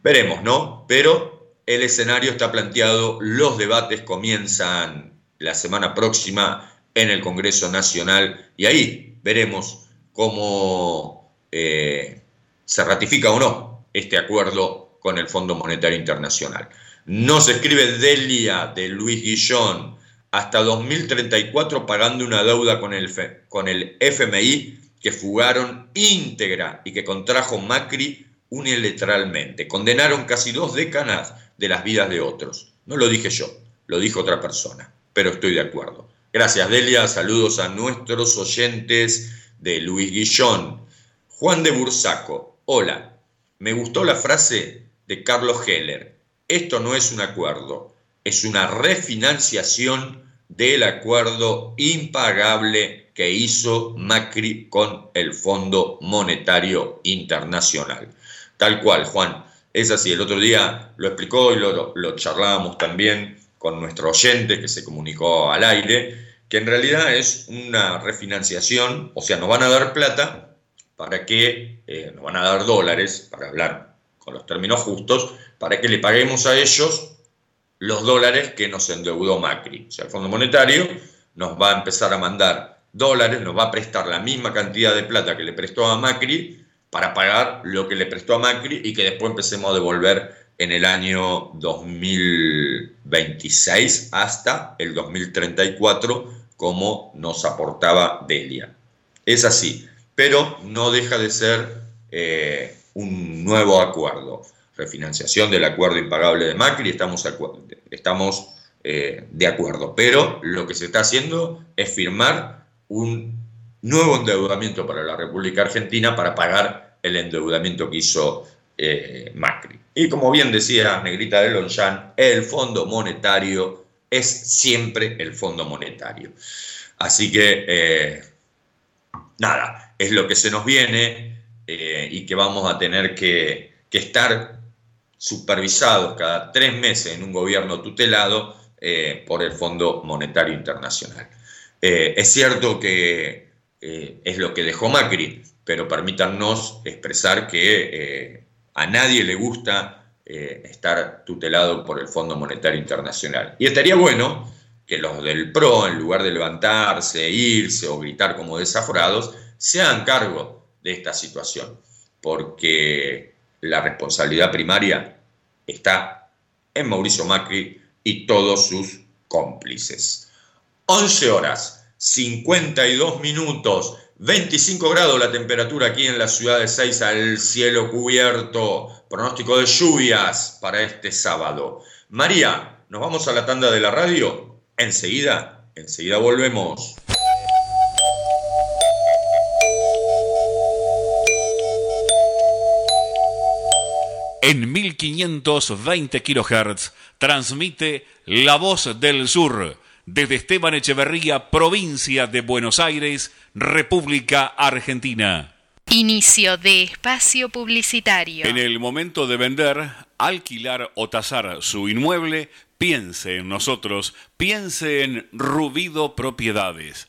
Veremos, ¿no? Pero el escenario está planteado, los debates comienzan la semana próxima en el Congreso Nacional y ahí veremos cómo eh, se ratifica o no este acuerdo con el Fondo Monetario Internacional. No se escribe Delia de Luis Guillón hasta 2034 pagando una deuda con el, con el FMI que fugaron íntegra y que contrajo Macri unilateralmente. Condenaron casi dos décadas de las vidas de otros. No lo dije yo, lo dijo otra persona, pero estoy de acuerdo. Gracias Delia, saludos a nuestros oyentes de Luis Guillón. Juan de Bursaco, hola, me gustó la frase de Carlos Heller, esto no es un acuerdo, es una refinanciación del acuerdo impagable que hizo Macri con el Fondo Monetario Internacional. Tal cual, Juan, es así, el otro día lo explicó y lo, charlábamos también con nuestro oyente que se comunicó al aire, que en realidad es una refinanciación, o sea, nos van a dar plata, para que eh, nos van a dar dólares, para hablar con los términos justos, para que le paguemos a ellos los dólares que nos endeudó Macri. O sea, el Fondo Monetario nos va a empezar a mandar dólares, nos va a prestar la misma cantidad de plata que le prestó a Macri para pagar lo que le prestó a Macri y que después empecemos a devolver en el año 2026 hasta el 2034 como nos aportaba Delia. Es así pero no deja de ser eh, un nuevo acuerdo. Refinanciación del acuerdo impagable de Macri, estamos, estamos eh, de acuerdo, pero lo que se está haciendo es firmar un nuevo endeudamiento para la República Argentina para pagar el endeudamiento que hizo eh, Macri. Y como bien decía Negrita de Lonjan, el Fondo Monetario es siempre el Fondo Monetario. Así que, nada, es lo que se nos viene eh, y que vamos a tener que, estar supervisados cada tres meses en un gobierno tutelado eh, por el Fondo Monetario Internacional. Eh, es cierto que es lo que dejó Macri, pero permítanos expresar que a nadie le gusta estar tutelado por el Fondo Monetario Internacional. Y estaría bueno que los del PRO, en lugar de levantarse, irse o gritar como desaforados, se hagan cargo de esta situación, porque la responsabilidad primaria está en Mauricio Macri y todos sus cómplices. 11 horas, 52 minutos, 25 grados la temperatura aquí en la ciudad de Seiza, el cielo cubierto, pronóstico de lluvias para este sábado. María, ¿nos vamos a la tanda de la radio? Enseguida, enseguida volvemos. En 1520 kHz transmite La Voz del Sur desde Esteban Echeverría, provincia de Buenos Aires, República Argentina. Inicio de espacio publicitario. En el momento de vender, alquilar o tasar su inmueble, piense en nosotros, piense en Rubido Propiedades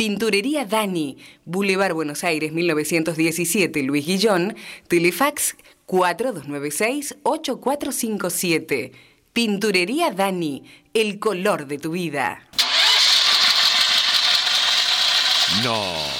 Pinturería Dani, Boulevard Buenos Aires 1917, Luis Guillón, Telefax 4296-8457. Pinturería Dani, el color de tu vida. No.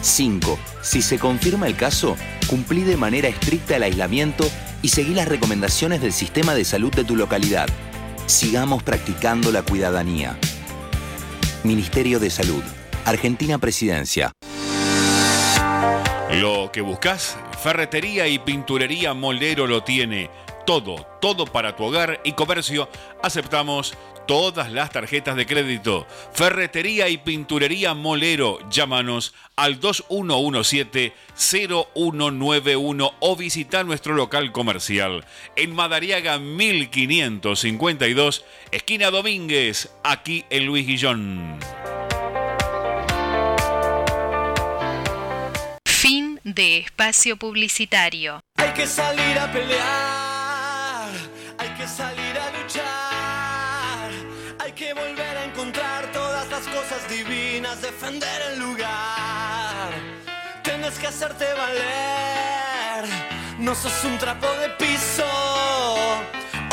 5. Si se confirma el caso, cumplí de manera estricta el aislamiento y seguí las recomendaciones del sistema de salud de tu localidad. Sigamos practicando la cuidadanía. Ministerio de Salud. Argentina Presidencia. Lo que buscas, ferretería y pinturería Moldero lo tiene. Todo, todo para tu hogar y comercio. Aceptamos todas las tarjetas de crédito. Ferretería y pinturería Molero. Llámanos al 2117-0191 o visita nuestro local comercial en Madariaga 1552, esquina Domínguez, aquí en Luis Guillón. Fin de espacio publicitario. Hay que salir a pelear, hay que salir divinas, defender el lugar. Tienes que hacerte valer, no sos un trapo de piso.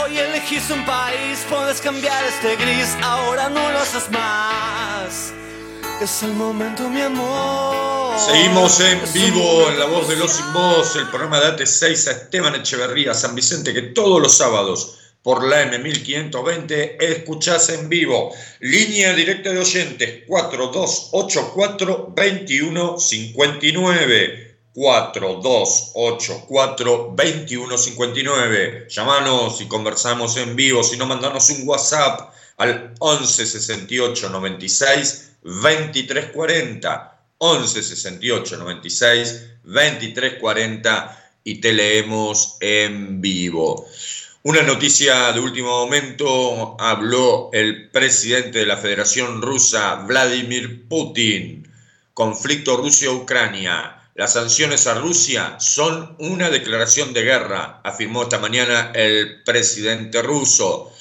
Hoy elegís un país, puedes cambiar este gris, ahora no lo haces más. Es el momento, mi amor. Seguimos en vivo en La Voz de los Sin Voz, el programa de AT6 a Esteban Echeverría, San Vicente, que todos los sábados por la M1520, escuchás en vivo. Línea directa de oyentes 4284-2159. 4284-2159. Llamanos y conversamos en vivo. Si no, mandanos un WhatsApp al 11 68 96 23 40. 11 68 96 23 40 y te leemos en vivo. Una noticia de último momento, habló el presidente de la Federación Rusa, Vladimir Putin. Conflicto Rusia-Ucrania. Las sanciones a Rusia son una declaración de guerra, afirmó esta mañana el presidente ruso.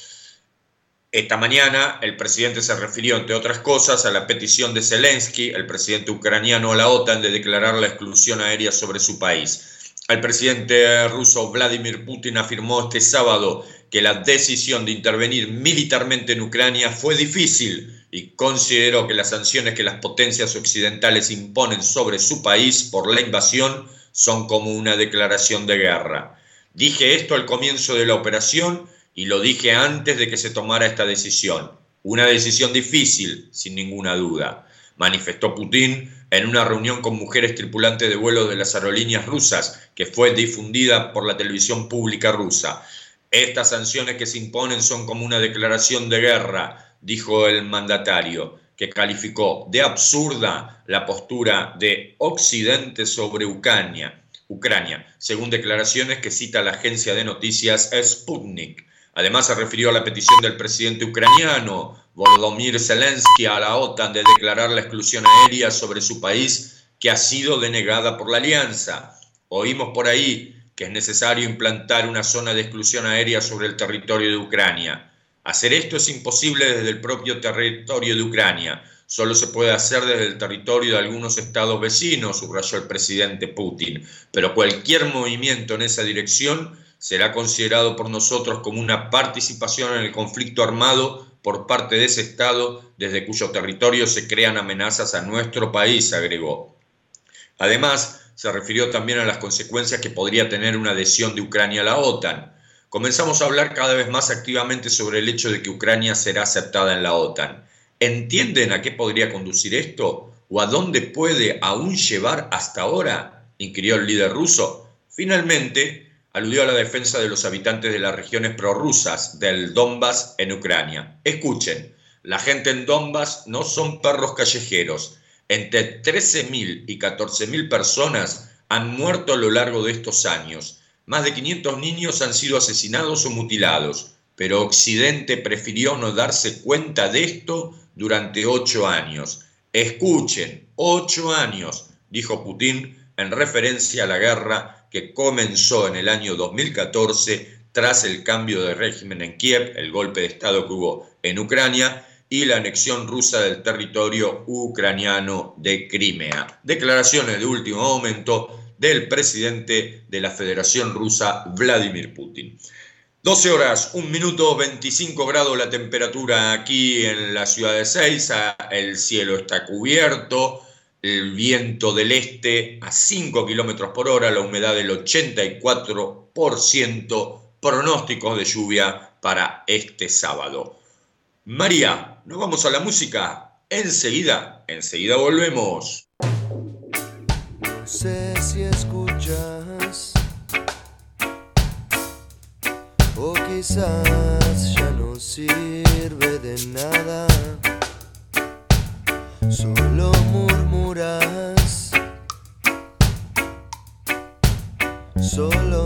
Esta mañana el presidente se refirió, entre otras cosas, a la petición de Zelensky, el presidente ucraniano, a la OTAN de declarar la exclusión aérea sobre su país. El presidente ruso Vladimir Putin afirmó este sábado que la decisión de intervenir militarmente en Ucrania fue difícil y consideró que las sanciones que las potencias occidentales imponen sobre su país por la invasión son como una declaración de guerra. Dije esto al comienzo de la operación y lo dije antes de que se tomara esta decisión. Una decisión difícil, sin ninguna duda, manifestó Putin en una reunión con mujeres tripulantes de vuelo de las aerolíneas rusas que fue difundida por la televisión pública rusa. Estas sanciones que se imponen son como una declaración de guerra, dijo el mandatario, que calificó de absurda la postura de Occidente sobre Ucrania, Ucrania, según declaraciones que cita la agencia de noticias Sputnik. Además se refirió a la petición del presidente ucraniano Volodymyr Zelensky a la OTAN de declarar la exclusión aérea sobre su país que ha sido denegada por la alianza. Oímos por ahí que es necesario implantar una zona de exclusión aérea sobre el territorio de Ucrania. Hacer esto es imposible desde el propio territorio de Ucrania. Solo se puede hacer desde el territorio de algunos estados vecinos, subrayó el presidente Putin. Pero cualquier movimiento en esa dirección será considerado por nosotros como una participación en el conflicto armado por parte de ese Estado desde cuyo territorio se crean amenazas a nuestro país, agregó. Además, se refirió también a las consecuencias que podría tener una adhesión de Ucrania a la OTAN. Comenzamos a hablar cada vez más activamente sobre el hecho de que Ucrania será aceptada en la OTAN. ¿Entienden a qué podría conducir esto? ¿O a dónde puede aún llevar hasta ahora? inquirió el líder ruso. Finalmente, aludió a la defensa de los habitantes de las regiones prorrusas del Donbass en Ucrania. Escuchen, la gente en Donbass no son perros callejeros. Entre 13.000 y 14.000 personas han muerto a lo largo de estos años. Más de 500 niños han sido asesinados o mutilados, pero Occidente prefirió no darse cuenta de esto durante ocho años. Escuchen, ocho años, dijo Putin en referencia a la guerra que comenzó en el año 2014 tras el cambio de régimen en Kiev, el golpe de Estado que hubo en Ucrania y la anexión rusa del territorio ucraniano de Crimea. Declaraciones de último momento del presidente de la Federación Rusa, Vladimir Putin. 12 horas, 1 minuto 25 grados la temperatura aquí en la ciudad de Seiza, el cielo está cubierto, el viento del este a 5 kilómetros por hora, la humedad del 84%, pronósticos de lluvia para este sábado. María, nos vamos a la música. Enseguida, enseguida volvemos. No sé si escuchas o quizás ya no sirve de nada. Solo solo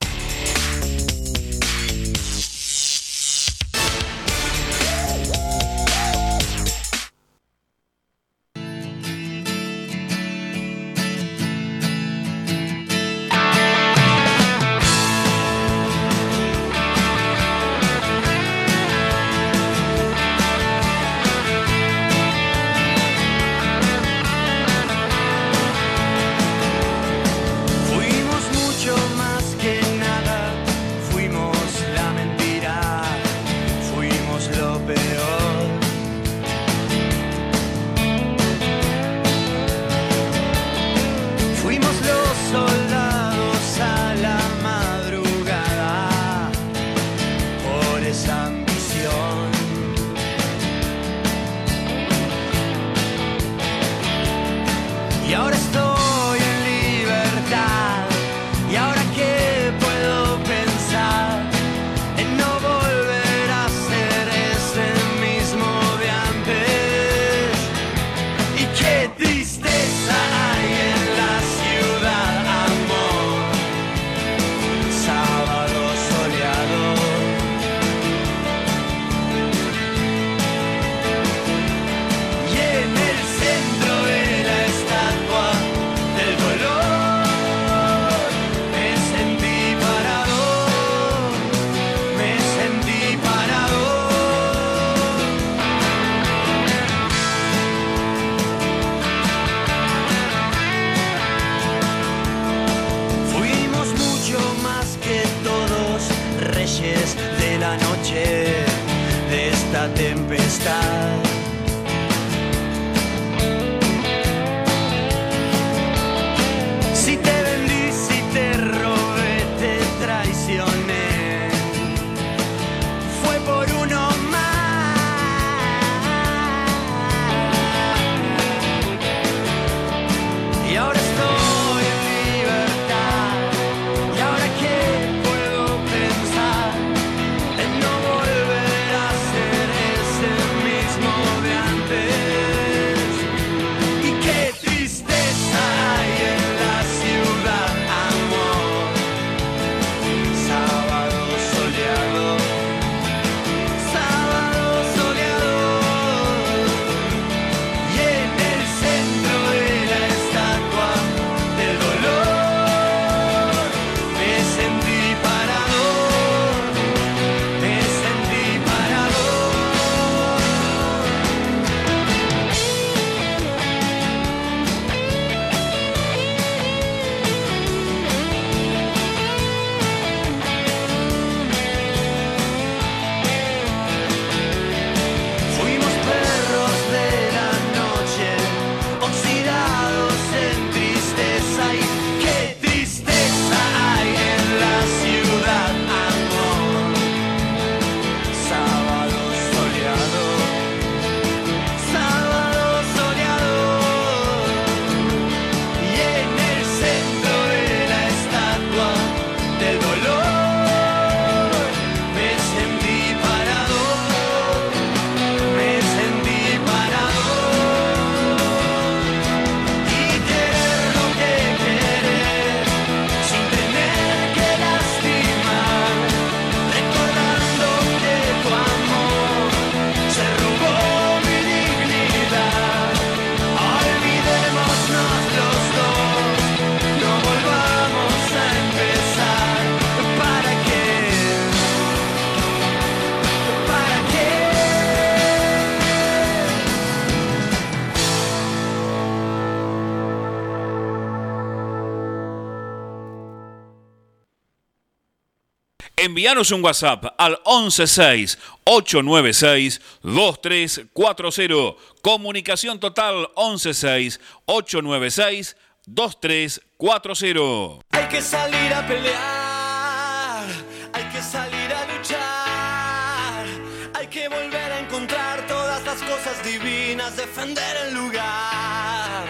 Envíanos un WhatsApp al 116-896-2340. Comunicación total 116-896-2340. Hay que salir a pelear, hay que salir a luchar, hay que volver a encontrar todas las cosas divinas, defender el lugar.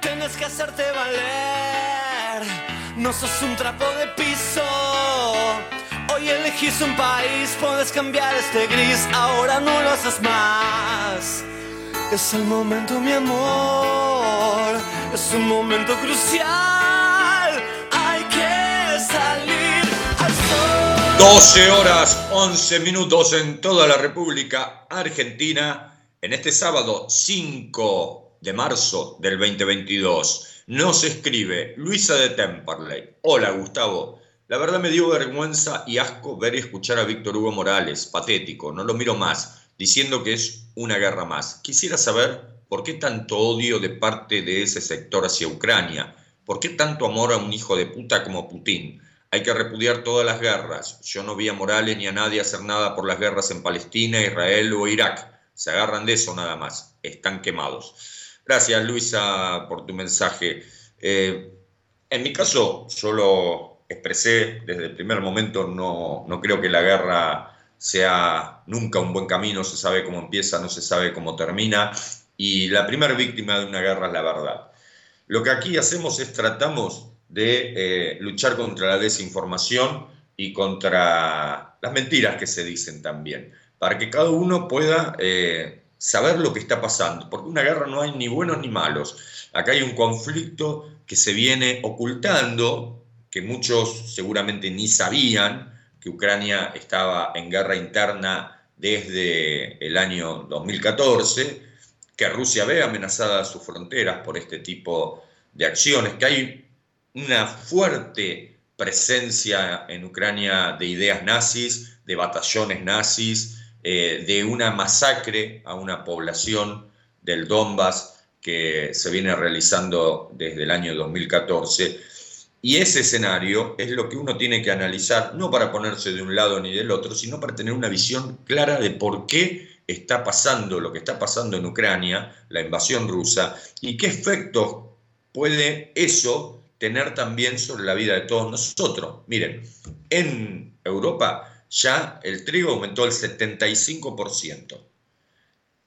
Tienes que hacerte valer, no sos un trapo de piso. Hoy elegís un país, puedes cambiar este gris, ahora no lo haces más. Es el momento, mi amor, es un momento crucial. Hay que salir al sol. 12 horas 11 minutos en toda la República Argentina en este sábado 5 de marzo del 2022. Nos escribe Luisa de Temperley. Hola Gustavo. La verdad me dio vergüenza y asco ver y escuchar a Víctor Hugo Morales, patético, no lo miro más, diciendo que es una guerra más. Quisiera saber por qué tanto odio de parte de ese sector hacia Ucrania, por qué tanto amor a un hijo de puta como Putin. Hay que repudiar todas las guerras. Yo no vi a Morales ni a nadie hacer nada por las guerras en Palestina, Israel o Irak. Se agarran de eso nada más. Están quemados. Gracias Luisa por tu mensaje. Eh, en mi caso, yo lo expresé desde el primer momento, no, no creo que la guerra sea nunca un buen camino, se sabe cómo empieza, no se sabe cómo termina, y la primera víctima de una guerra es la verdad. Lo que aquí hacemos es tratamos de eh, luchar contra la desinformación y contra las mentiras que se dicen también, para que cada uno pueda eh, saber lo que está pasando, porque una guerra no hay ni buenos ni malos. Acá hay un conflicto que se viene ocultando que muchos seguramente ni sabían que Ucrania estaba en guerra interna desde el año 2014, que Rusia ve amenazadas sus fronteras por este tipo de acciones, que hay una fuerte presencia en Ucrania de ideas nazis, de batallones nazis, eh, de una masacre a una población del Donbass que se viene realizando desde el año 2014 y ese escenario es lo que uno tiene que analizar, no para ponerse de un lado ni del otro, sino para tener una visión clara de por qué está pasando lo que está pasando en Ucrania, la invasión rusa, y qué efectos puede eso tener también sobre la vida de todos nosotros. Miren, en Europa ya el trigo aumentó el 75%.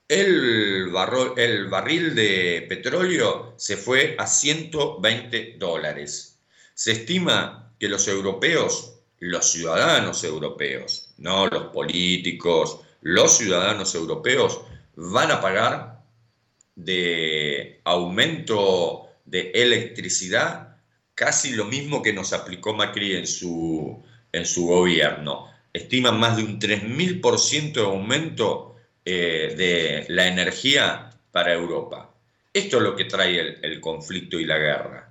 El, el barril de petróleo se fue a 120 dólares se estima que los europeos, los ciudadanos europeos, no los políticos, los ciudadanos europeos van a pagar de aumento de electricidad casi lo mismo que nos aplicó Macri en su, en su gobierno. Estiman más de un 3.000% de aumento eh, de la energía para Europa. Esto es lo que trae el, el conflicto y la guerra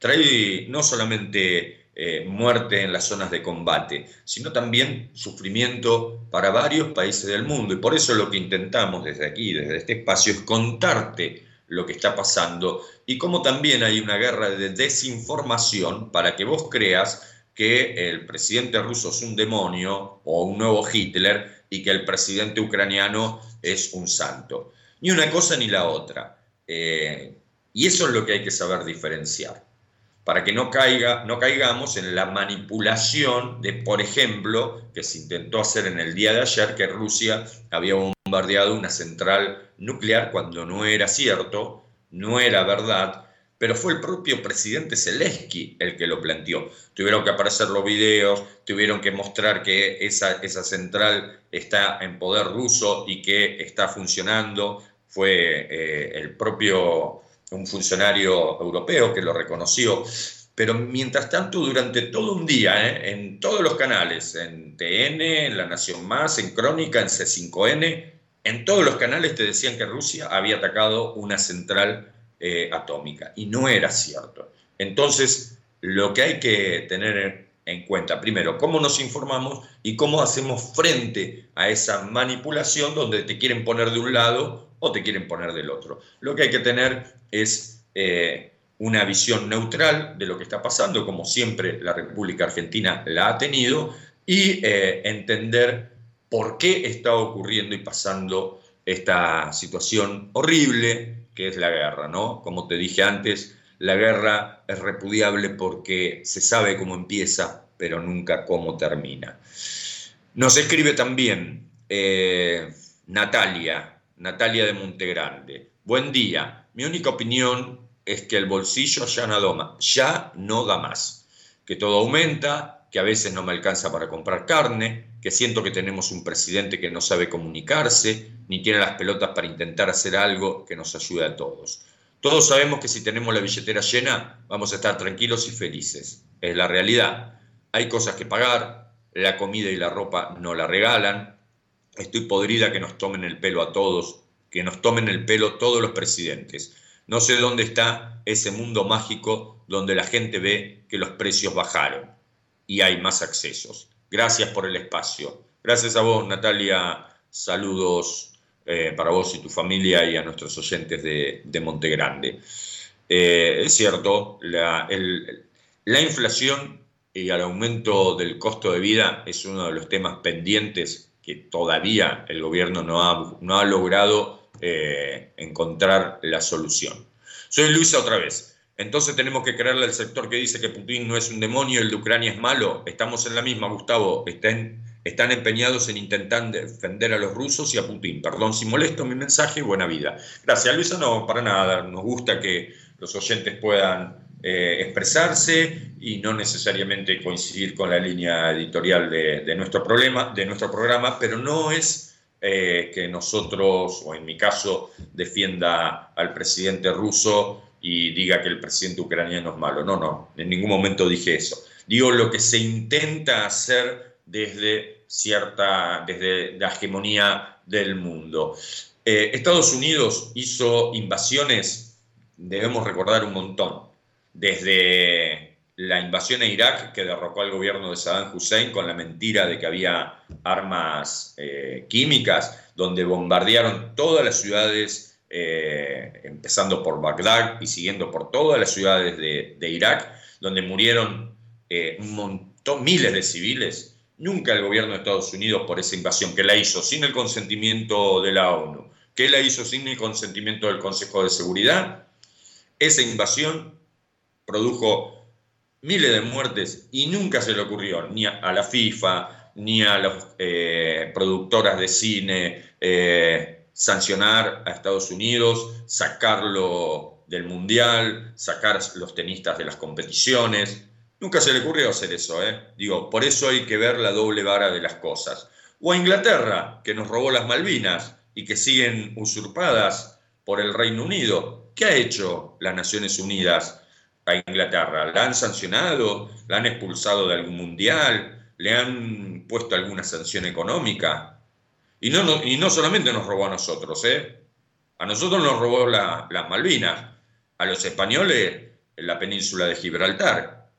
trae no solamente eh, muerte en las zonas de combate, sino también sufrimiento para varios países del mundo. Y por eso lo que intentamos desde aquí, desde este espacio, es contarte lo que está pasando y cómo también hay una guerra de desinformación para que vos creas que el presidente ruso es un demonio o un nuevo Hitler y que el presidente ucraniano es un santo. Ni una cosa ni la otra. Eh, y eso es lo que hay que saber diferenciar para que no, caiga, no caigamos en la manipulación de, por ejemplo, que se intentó hacer en el día de ayer, que Rusia había bombardeado una central nuclear cuando no era cierto, no era verdad, pero fue el propio presidente Zelensky el que lo planteó. Tuvieron que aparecer los videos, tuvieron que mostrar que esa, esa central está en poder ruso y que está funcionando. Fue eh, el propio un funcionario europeo que lo reconoció. Pero mientras tanto, durante todo un día, ¿eh? en todos los canales, en TN, en La Nación Más, en Crónica, en C5N, en todos los canales te decían que Rusia había atacado una central eh, atómica. Y no era cierto. Entonces, lo que hay que tener en cuenta, primero, cómo nos informamos y cómo hacemos frente a esa manipulación donde te quieren poner de un lado o te quieren poner del otro. Lo que hay que tener es eh, una visión neutral de lo que está pasando, como siempre la República Argentina la ha tenido, y eh, entender por qué está ocurriendo y pasando esta situación horrible que es la guerra, ¿no? Como te dije antes, la guerra es repudiable porque se sabe cómo empieza, pero nunca cómo termina. Nos escribe también eh, Natalia, Natalia de Montegrande. Buen día. Mi única opinión es que el bolsillo ya no, da, ya no da más, que todo aumenta, que a veces no me alcanza para comprar carne, que siento que tenemos un presidente que no sabe comunicarse, ni tiene las pelotas para intentar hacer algo que nos ayude a todos. Todos sabemos que si tenemos la billetera llena, vamos a estar tranquilos y felices. Es la realidad. Hay cosas que pagar, la comida y la ropa no la regalan. Estoy podrida que nos tomen el pelo a todos, que nos tomen el pelo todos los presidentes. No sé dónde está ese mundo mágico donde la gente ve que los precios bajaron y hay más accesos. Gracias por el espacio. Gracias a vos, Natalia. Saludos eh, para vos y tu familia y a nuestros oyentes de, de Montegrande. Eh, es cierto, la, la inflación y el aumento del costo de vida es uno de los temas pendientes todavía el gobierno no ha, no ha logrado eh, encontrar la solución. Soy Luisa otra vez. Entonces tenemos que creerle al sector que dice que Putin no es un demonio, el de Ucrania es malo. Estamos en la misma, Gustavo. Están empeñados en intentar defender a los rusos y a Putin. Perdón si molesto mi mensaje, buena vida. Gracias, Luisa. No, para nada. Nos gusta que los oyentes puedan eh, expresarse y no necesariamente coincidir con la línea editorial de, nuestro, de nuestro programa, pero no es eh, que nosotros, o en mi caso, defienda al presidente ruso y diga que el presidente ucraniano es malo. No, no, en ningún momento dije eso. Digo lo que se intenta hacer desde cierta, desde la hegemonía del mundo. Eh, Estados Unidos hizo invasiones, debemos recordar un montón, desde la invasión a Irak que derrocó al gobierno de Saddam Hussein con la mentira de que había armas eh, químicas, donde bombardearon todas las ciudades eh, empezando por Bagdad y siguiendo por todas las ciudades de, Irak, donde murieron eh, un montón, miles de civiles. Nunca el gobierno de Estados Unidos por esa invasión, que la hizo sin el consentimiento de la ONU, que la hizo sin el consentimiento del Consejo de Seguridad, esa invasión produjo miles de muertes y nunca se le ocurrió ni a la FIFA, ni a las eh, productoras de cine, eh, sancionar a Estados Unidos, sacarlo del mundial, sacar los tenistas de las competiciones. Nunca se le ocurrió hacer eso, ¿eh? Digo, por eso hay que ver la doble vara de las cosas. O a Inglaterra, que nos robó las Malvinas y que siguen usurpadas por el Reino Unido. ¿Qué ha hecho las Naciones Unidas a Inglaterra? ¿La han sancionado? ¿La han expulsado de algún mundial? ¿Le han puesto alguna sanción económica? Y no, y no solamente nos robó a nosotros, ¿eh? A nosotros nos robó la, las Malvinas, a los españoles en la península de Gibraltar.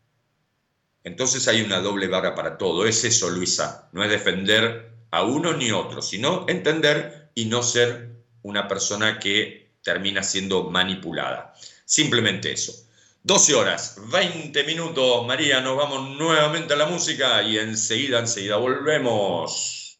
Entonces hay una doble vara para todo. Es eso, Luisa. No es defender a uno ni otro, sino entender y no ser una persona que termina siendo manipulada. Simplemente eso. 12 horas, 20 minutos. María, nos vamos nuevamente a la música y enseguida, enseguida volvemos.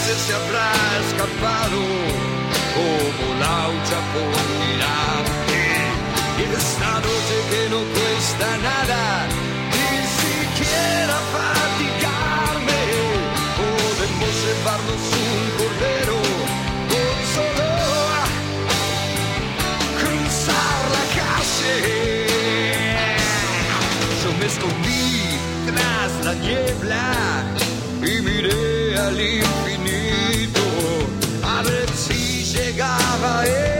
Veces se habrá escapado como laucha por mirarte? Y esta noche que no cuesta nada, ni siquiera fatigarme, podemos llevarnos un cordero con solo cruzar la calle. Yo me escondí tras la niebla y miré al infinito llegaba ese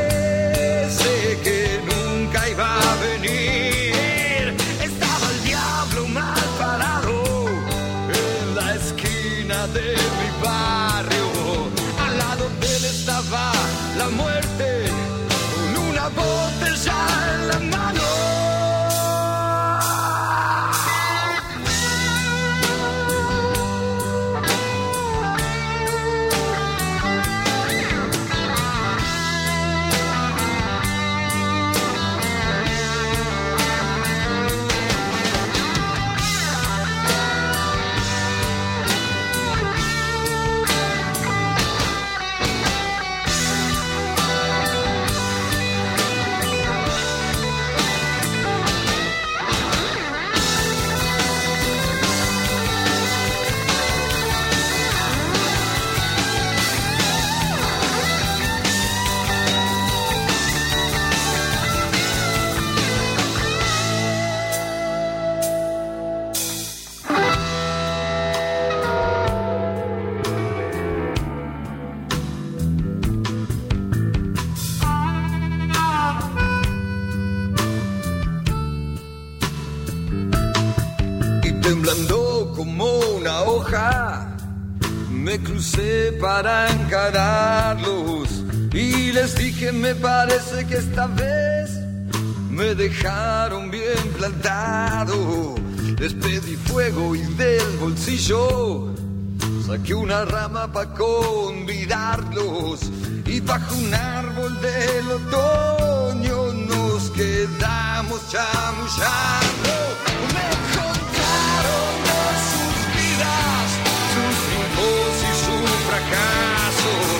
crucé para encararlos y les dije me parece que esta vez me dejaron bien plantado. Les pedí fuego y del bolsillo saqué una rama para convidarlos y bajo un árbol del otoño nos quedamos chamullando. Me contaron de sus vidas, sus y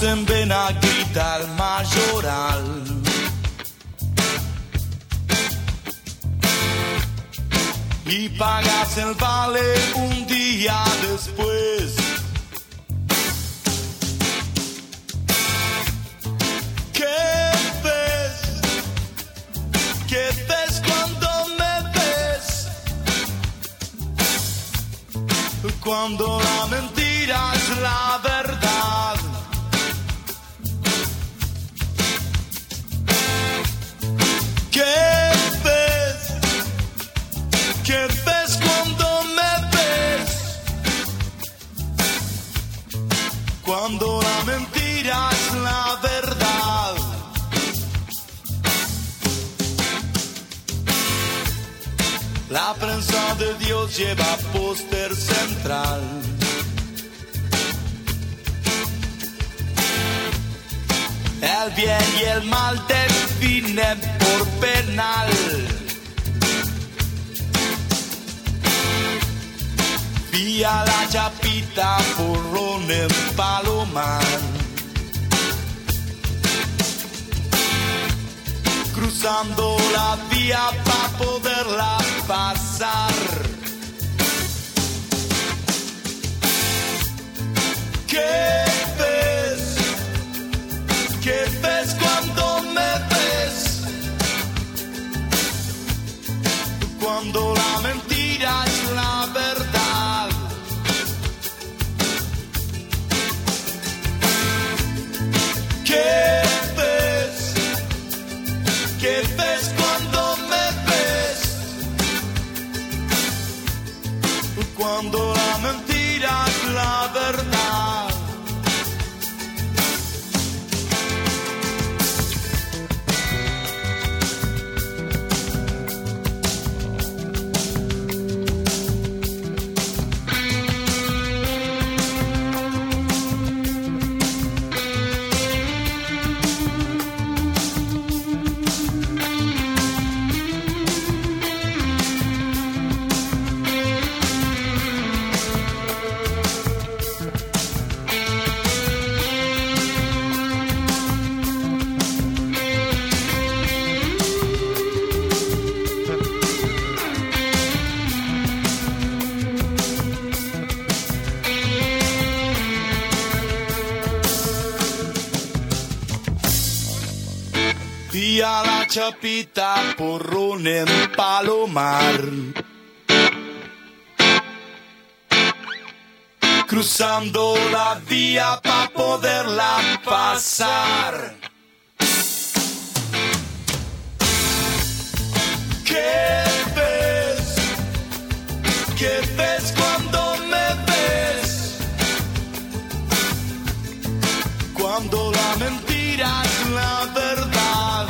Estamos en Benaguita, el mayoral. Y pagas el vale un día después. ¿Qué ves? ¿Qué ves cuando me ves? Cuando la mentira es la verdad. Cuando la mentira es la verdad. La prensa de Dios lleva póster central. El bien y el mal definen por penal. Vía la chapita porrón en Palomar. Cruzando la vía para poderla pasar. ¿Qué ves? ¿Qué ves cuando me ves? Cuando la mentira es la verdad. ¿Qué ves? ¿Qué ves cuando me ves? Cuando la mentira es la verdad. Chapita porrón en Palomar. Cruzando la vía para poderla pasar. ¿Qué ves? ¿Qué ves cuando me ves? Cuando la mentira es la verdad.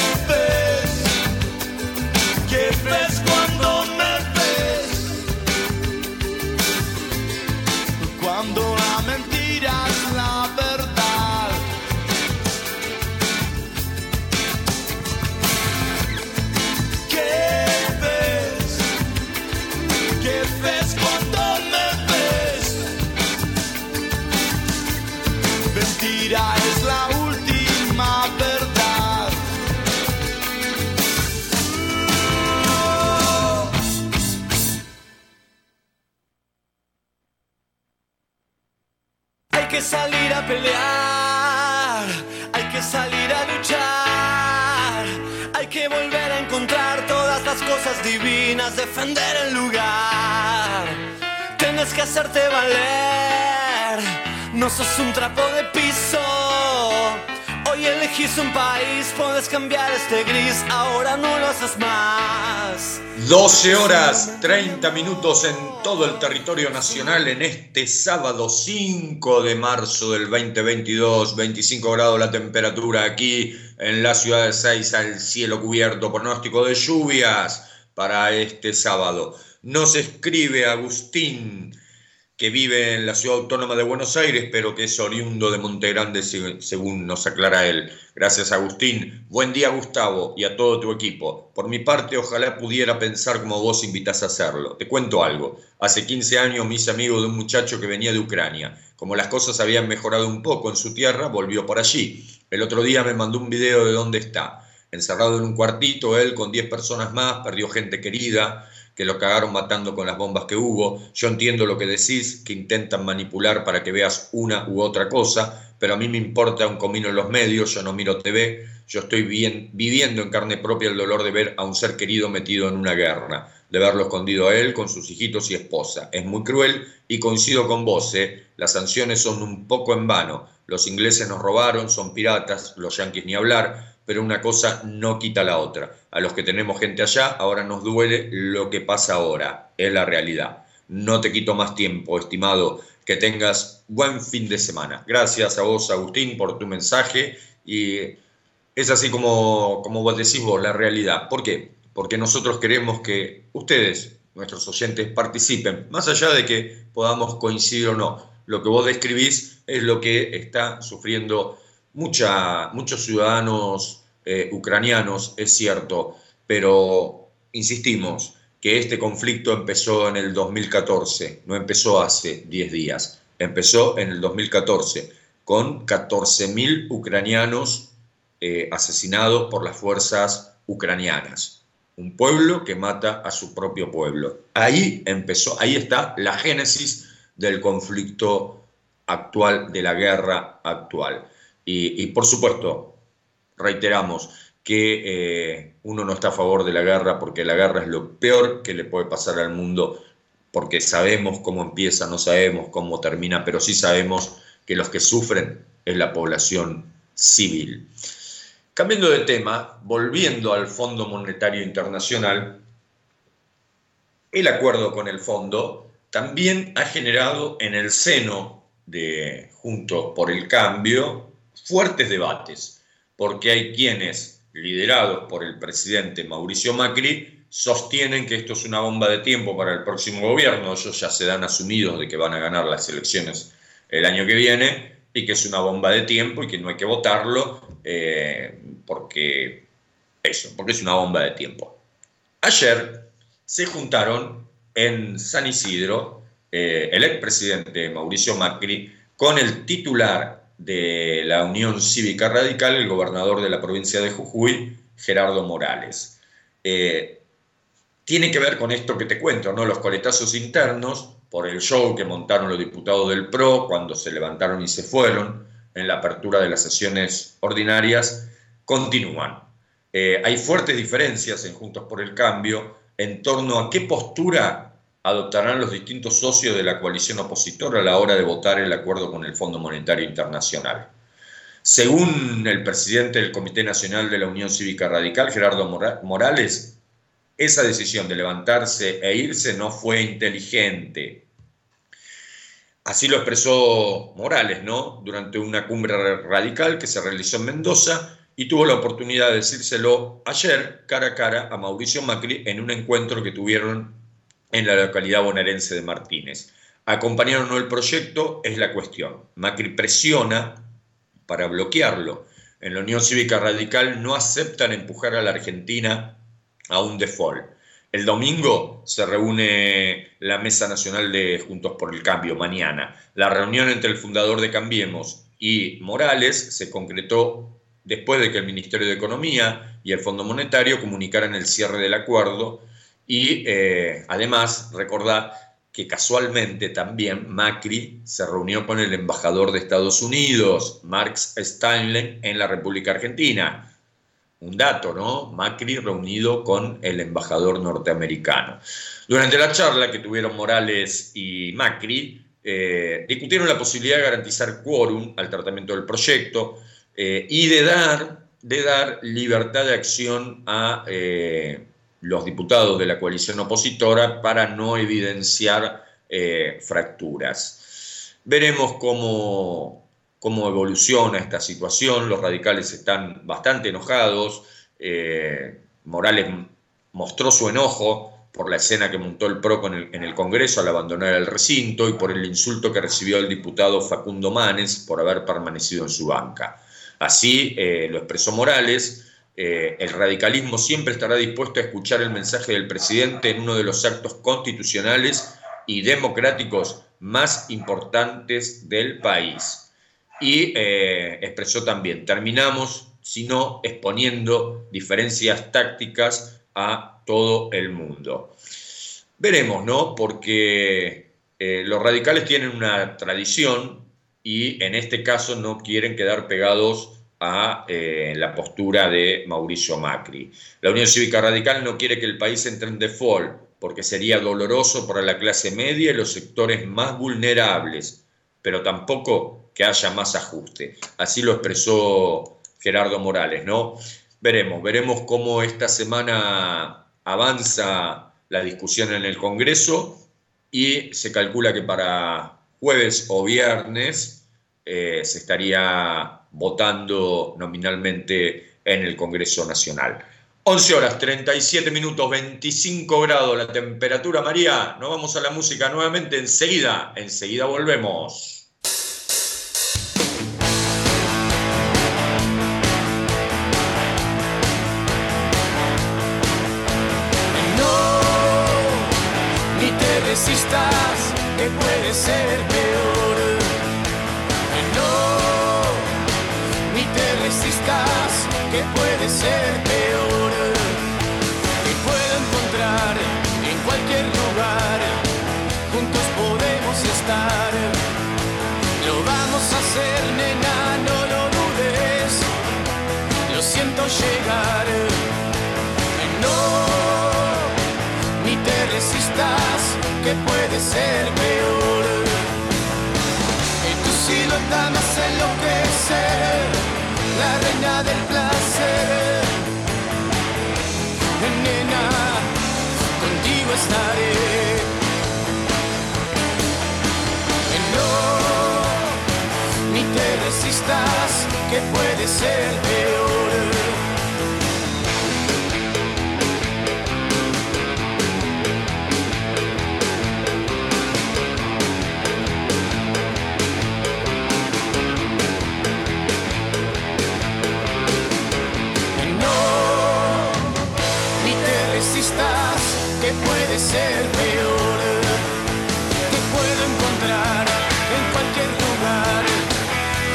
hay que salir a luchar, hay que volver a encontrar todas las cosas divinas, defender el lugar. Tienes que hacerte valer, no sos un trapo de piso. Elegí elegís un país, puedes cambiar este gris, ahora no lo haces más. 12 horas 30 minutos en todo el territorio nacional en este sábado 5 de marzo del 2022, 25 grados la temperatura aquí en la ciudad de Seiza, el cielo cubierto, pronóstico de lluvias para este sábado. Nos escribe Agustín que vive en la ciudad autónoma de Buenos Aires, pero que es oriundo de Montegrande, según nos aclara él. Gracias, Agustín. Buen día, Gustavo, y a todo tu equipo. Por mi parte, ojalá pudiera pensar como vos invitas a hacerlo. Te cuento algo. Hace 15 años me hice amigo de un muchacho que venía de Ucrania. Como las cosas habían mejorado un poco en su tierra, volvió por allí. El otro día me mandó un video de dónde está. Encerrado en un cuartito, él con 10 personas más, perdió gente querida que lo cagaron matando con las bombas que hubo. Yo entiendo lo que decís, que intentan manipular para que veas una u otra cosa, pero a mí me importa un comino en los medios, yo no miro TV, yo estoy bien, viviendo en carne propia el dolor de ver a un ser querido metido en una guerra, de verlo escondido a él con sus hijitos y esposa. Es muy cruel y coincido con vos, ¿eh? las sanciones son un poco en vano. Los ingleses nos robaron, son piratas, los yanquis ni hablar, pero una cosa no quita la otra. A los que tenemos gente allá, ahora nos duele lo que pasa ahora, es la realidad. No te quito más tiempo, estimado, que tengas buen fin de semana. Gracias a vos, Agustín, por tu mensaje y es así como, como vos decís vos, la realidad. ¿Por qué? Porque nosotros queremos que ustedes, nuestros oyentes, participen, más allá de que podamos coincidir o no. Lo que vos describís es lo que está sufriendo muchos ciudadanos eh, ucranianos, es cierto, pero insistimos que este conflicto empezó en el 2014, no empezó hace 10 días, empezó en el 2014 con 14.000 ucranianos eh, asesinados por las fuerzas ucranianas. Un pueblo que mata a su propio pueblo. Ahí empezó, ahí está la génesis del conflicto actual, de la guerra actual. Y, por supuesto, reiteramos que eh, uno no está a favor de la guerra porque la guerra es lo peor que le puede pasar al mundo, porque sabemos cómo empieza, no sabemos cómo termina, pero sí sabemos que los que sufren es la población civil. Cambiando de tema, volviendo al Fondo Monetario Internacional, el acuerdo con el fondo también ha generado en el seno de Juntos por el Cambio fuertes debates, porque hay quienes, liderados por el presidente Mauricio Macri, sostienen que esto es una bomba de tiempo para el próximo gobierno, ellos ya se dan asumidos de que van a ganar las elecciones el año que viene y que es una bomba de tiempo y que no hay que votarlo eh, porque eso, porque es una bomba de tiempo. Ayer se juntaron en San Isidro eh, el expresidente Mauricio Macri con el titular de la Unión Cívica Radical, el gobernador de la provincia de Jujuy, Gerardo Morales. Eh, tiene que ver con esto que te cuento, ¿no? Los coletazos internos por el show que montaron los diputados del PRO cuando se levantaron y se fueron en la apertura de las sesiones ordinarias, continúan. Eh, hay fuertes diferencias en Juntos por el Cambio en torno a qué postura adoptarán los distintos socios de la coalición opositora a la hora de votar el acuerdo con el Fondo Monetario Internacional. Según el presidente del Comité Nacional de la Unión Cívica Radical, Gerardo Morales, esa decisión de levantarse e irse no fue inteligente. Así lo expresó Morales, ¿no? Durante una cumbre radical que se realizó en Mendoza y tuvo la oportunidad de decírselo ayer cara a cara a Mauricio Macri en un encuentro que tuvieron en la localidad bonaerense de Martínez. ¿Acompañar o no el proyecto? Es la cuestión. Macri presiona para bloquearlo. En la Unión Cívica Radical no aceptan empujar a la Argentina a un default. El domingo se reúne la Mesa Nacional de Juntos por el Cambio, mañana. La reunión entre el fundador de Cambiemos y Morales se concretó después de que el Ministerio de Economía y el Fondo Monetario comunicaran el cierre del acuerdo y eh, además, recordar que casualmente también Macri se reunió con el embajador de Estados Unidos, Marx Steinle, en la República Argentina. Un dato, ¿no? Macri reunido con el embajador norteamericano. Durante la charla que tuvieron Morales y Macri, eh, discutieron la posibilidad de garantizar quórum al tratamiento del proyecto, eh, y de dar, de dar libertad de acción a los diputados de la coalición opositora para no evidenciar eh, fracturas. Veremos cómo, cómo evoluciona esta situación. Los radicales están bastante enojados. Morales mostró su enojo por la escena que montó el PRO en el Congreso al abandonar el recinto y por el insulto que recibió el diputado Facundo Manes por haber permanecido en su banca. Así eh, lo expresó Morales. Eh, el radicalismo siempre estará dispuesto a escuchar el mensaje del presidente en uno de los actos constitucionales y democráticos más importantes del país. Y eh, expresó también, terminamos, sino exponiendo diferencias tácticas a todo el mundo. Veremos, ¿no? Porque eh, los radicales tienen una tradición y en este caso no quieren quedar pegados a eh, la postura de Mauricio Macri. La Unión Cívica Radical no quiere que el país entre en default porque sería doloroso para la clase media y los sectores más vulnerables, pero tampoco que haya más ajuste. Así lo expresó Gerardo Morales, ¿no? Veremos, veremos cómo esta semana avanza la discusión en el Congreso y se calcula que para jueves o viernes eh, se estaría votando nominalmente en el Congreso Nacional. 11 horas, 37 minutos, 25 grados la temperatura, María. Nos vamos a la música nuevamente enseguida. Enseguida volvemos. que puede ser peor. Puede ser peor. Que puedo encontrar en cualquier lugar, juntos podemos estar. Lo vamos a hacer, nena, no lo dudes. Lo siento llegar. No, ni te resistas que puede ser peor. Y tu silueta me hace enloquecer, la reina del placer. Nena, contigo estaré. No, ni te resistas, que puede ser peor. Puede ser peor. Te puedo encontrar en cualquier lugar.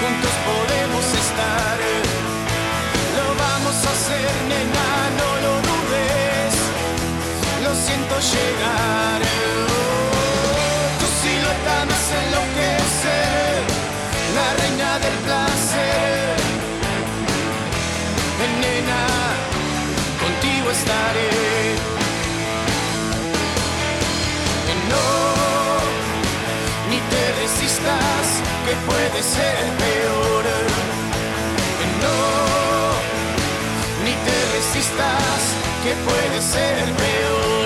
Juntos podemos estar. Lo vamos a hacer, nena, no lo dudes. Lo siento llegar. Que puede ser peor. No, ni te resistas que puede ser peor.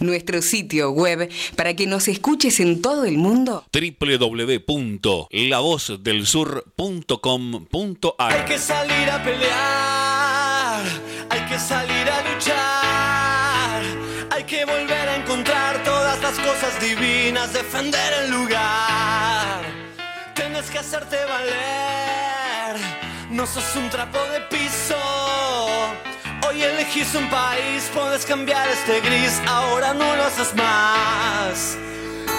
Nuestro sitio web para que nos escuches en todo el mundo. www.lavozdelsur.com.ar Hay que salir a pelear, hay que salir a luchar, hay que volver a encontrar todas las cosas divinas, defender el lugar. Tienes que hacerte valer, no sos un trapo de piso. Elegís un país, puedes cambiar este gris, ahora no lo haces más.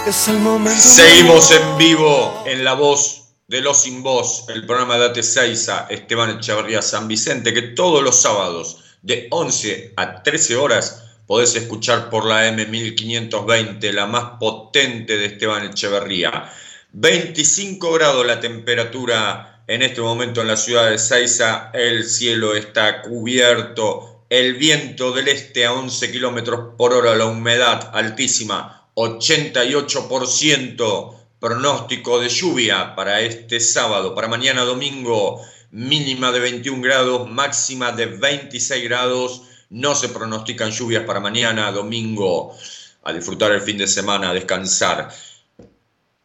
Es el momento. Seguimos en vivo en La Voz de los Sin Voz, el programa de Ate Seiza, Esteban Echeverría San Vicente, que todos los sábados de 11 a 13 horas podés escuchar por la M1520, la más potente de Esteban Echeverría. 25 grados la temperatura en este momento en la ciudad de Seiza, el cielo está cubierto, el viento del este a 11 kilómetros por hora, la humedad altísima, 88%, pronóstico de lluvia para este sábado, para mañana domingo, mínima de 21 grados, máxima de 26 grados, no se pronostican lluvias para mañana domingo, a disfrutar el fin de semana, a descansar.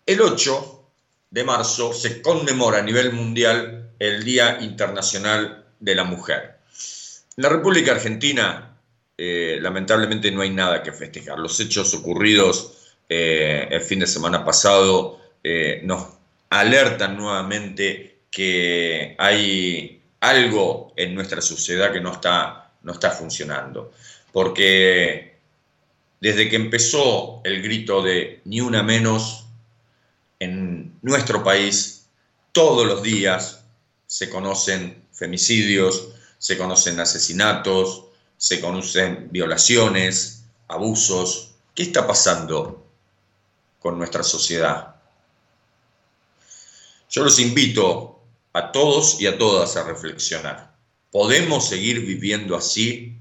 El 8 de marzo se conmemora a nivel mundial el Día Internacional de la Mujer. En la República Argentina, eh, lamentablemente no hay nada que festejar. Los hechos ocurridos eh, el fin de semana pasado eh, nos alertan nuevamente que hay algo en nuestra sociedad que no está, no está funcionando. Porque desde que empezó el grito de ni una menos, en nuestro país todos los días se conocen femicidios, se conocen asesinatos, se conocen violaciones, abusos. ¿Qué está pasando con nuestra sociedad? Yo los invito a todos y a todas a reflexionar. ¿Podemos seguir viviendo así?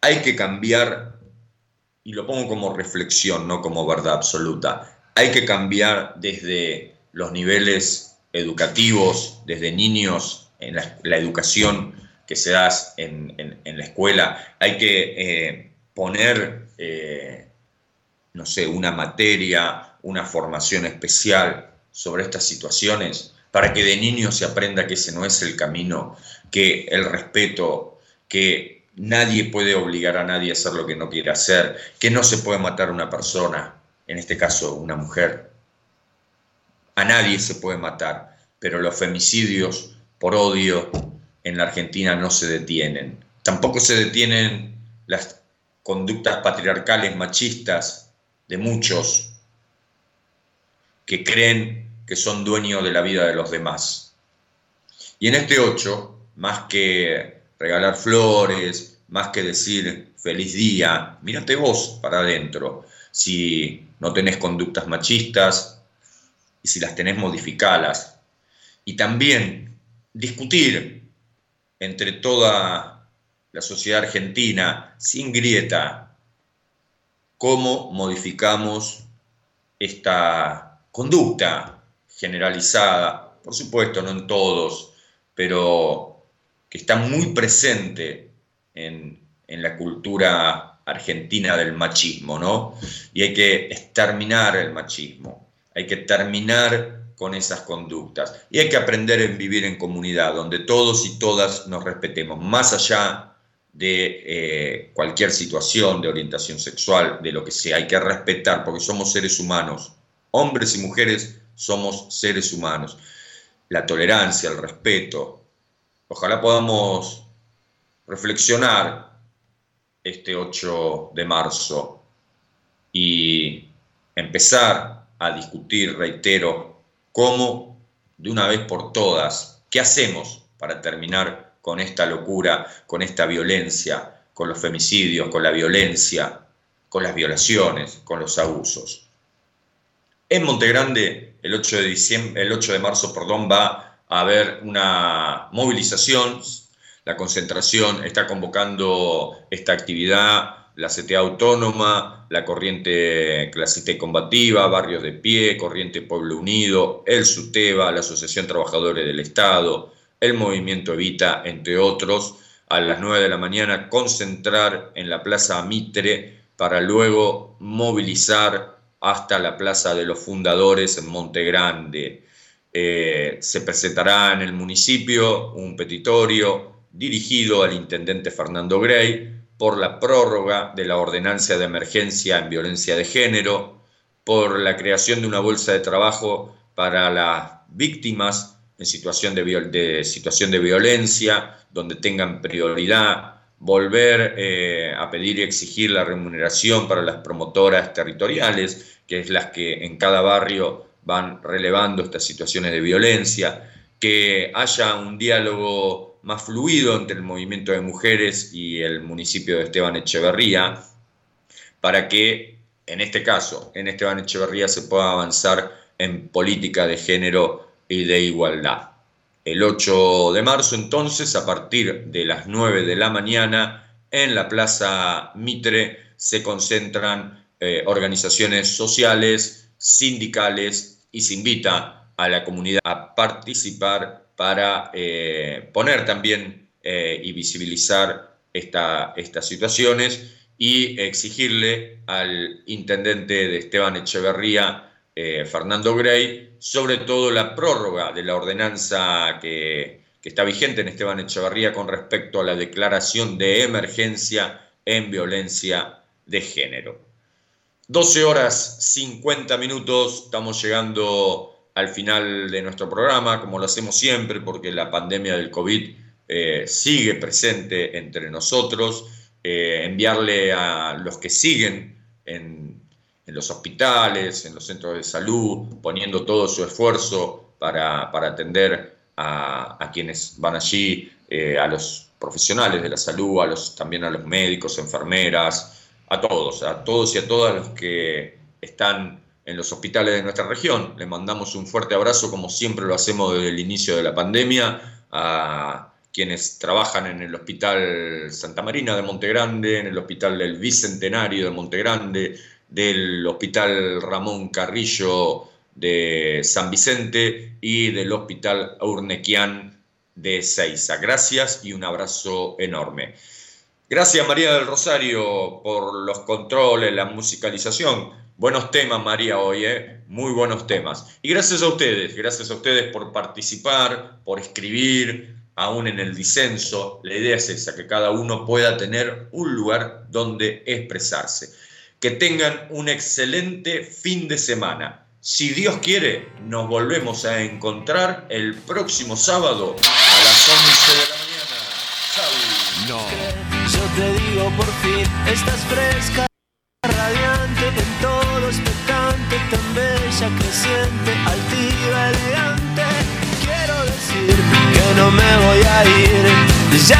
Hay que cambiar y lo pongo como reflexión, no como verdad absoluta, hay que cambiar desde los niveles educativos, desde niños, en la, educación que se da en, la escuela, hay que eh, poner, eh, no sé, una materia, una formación especial sobre estas situaciones para que de niño se aprenda que ese no es el camino, que el respeto, que nadie puede obligar a nadie a hacer lo que no quiere hacer, que no se puede matar a una persona, en este caso una mujer. A nadie se puede matar, pero los femicidios por odio en la Argentina no se detienen. Tampoco se detienen las conductas patriarcales machistas de muchos que creen que son dueños de la vida de los demás. Y en este 8, más que regalar flores, más que decir feliz día, mírate vos para adentro. Si no tenés conductas machistas y si las tenés, modificalas. Y también discutir entre toda la sociedad argentina, sin grieta, cómo modificamos esta conducta generalizada, por supuesto, no en todos, pero que está muy presente en, la cultura argentina del machismo, ¿no? Y hay que exterminar el machismo, hay que terminar con esas conductas y hay que aprender a vivir en comunidad, donde todos y todas nos respetemos, más allá de eh, cualquier situación de orientación sexual, de lo que sea, hay que respetar, porque somos seres humanos, hombres y mujeres somos seres humanos. La tolerancia, el respeto. Ojalá podamos reflexionar este 8 de marzo y empezar a discutir, reitero, cómo de una vez por todas, ¿qué hacemos para terminar con esta locura, con esta violencia, con los femicidios, con la violencia, con las violaciones, con los abusos? En Montegrande, el 8 de, el 8 de marzo perdón, va a haber una movilización. La concentración está convocando esta actividad la CTA Autónoma, la Corriente Clasista Combativa, Barrios de Pie, Corriente Pueblo Unido, el SUTEBA, la Asociación Trabajadores del Estado, el Movimiento Evita, entre otros, a las 9 de la mañana concentrar en la Plaza Mitre para luego movilizar hasta la Plaza de los Fundadores en Monte Grande. Eh, se presentará en el municipio un petitorio dirigido al intendente Fernando Grey por la prórroga de la ordenanza de emergencia en violencia de género, por la creación de una bolsa de trabajo para las víctimas en situación de, violencia, donde tengan prioridad volver eh, a pedir y exigir la remuneración para las promotoras territoriales, que es las que en cada barrio van relevando estas situaciones de violencia, que haya un diálogo más fluido entre el movimiento de mujeres y el municipio de Esteban Echeverría, para que en este caso, en Esteban Echeverría, se pueda avanzar en política de género y de igualdad. El 8 de marzo, entonces, a partir de las 9 de la mañana, en la Plaza Mitre se concentran eh, organizaciones sociales, sindicales y se invita a la comunidad a participar para eh, poner también eh, y visibilizar estas situaciones y exigirle al intendente de Esteban Echeverría eh, Fernando Grey, sobre todo la prórroga de la ordenanza que, está vigente en Esteban Echevarría con respecto a la declaración de emergencia en violencia de género. 12 horas 50 minutos, estamos llegando al final de nuestro programa, como lo hacemos siempre, porque la pandemia del COVID eh, sigue presente entre nosotros. Eh, enviarle a los que siguen en los hospitales, en los centros de salud, poniendo todo su esfuerzo para, atender a, quienes van allí, eh, a los profesionales de la salud, a los, también a los médicos, enfermeras, a todos, a todos y a todas los que están en los hospitales de nuestra región. Les mandamos un fuerte abrazo, como siempre lo hacemos desde el inicio de la pandemia, a quienes trabajan en el Hospital Santa Marina de Montegrande, en el Hospital del Bicentenario de Montegrande, del Hospital Ramón Carrillo de San Vicente y del Hospital Urnequian de Ceiza. Gracias y un abrazo enorme. Gracias María del Rosario por los controles, la musicalización. Buenos temas María hoy, ¿eh? muy buenos temas. Y gracias a ustedes, gracias a ustedes por participar, por escribir, aún en el disenso. La idea es esa, que cada uno pueda tener un lugar donde expresarse. Que tengan un excelente fin de semana. Si Dios quiere, nos volvemos a encontrar el próximo sábado a las 11 de la mañana. No. Yo te digo por fin, estás fresca, tan bella, creciente, altiva, elegante. Quiero decir que no me voy a ir. Ya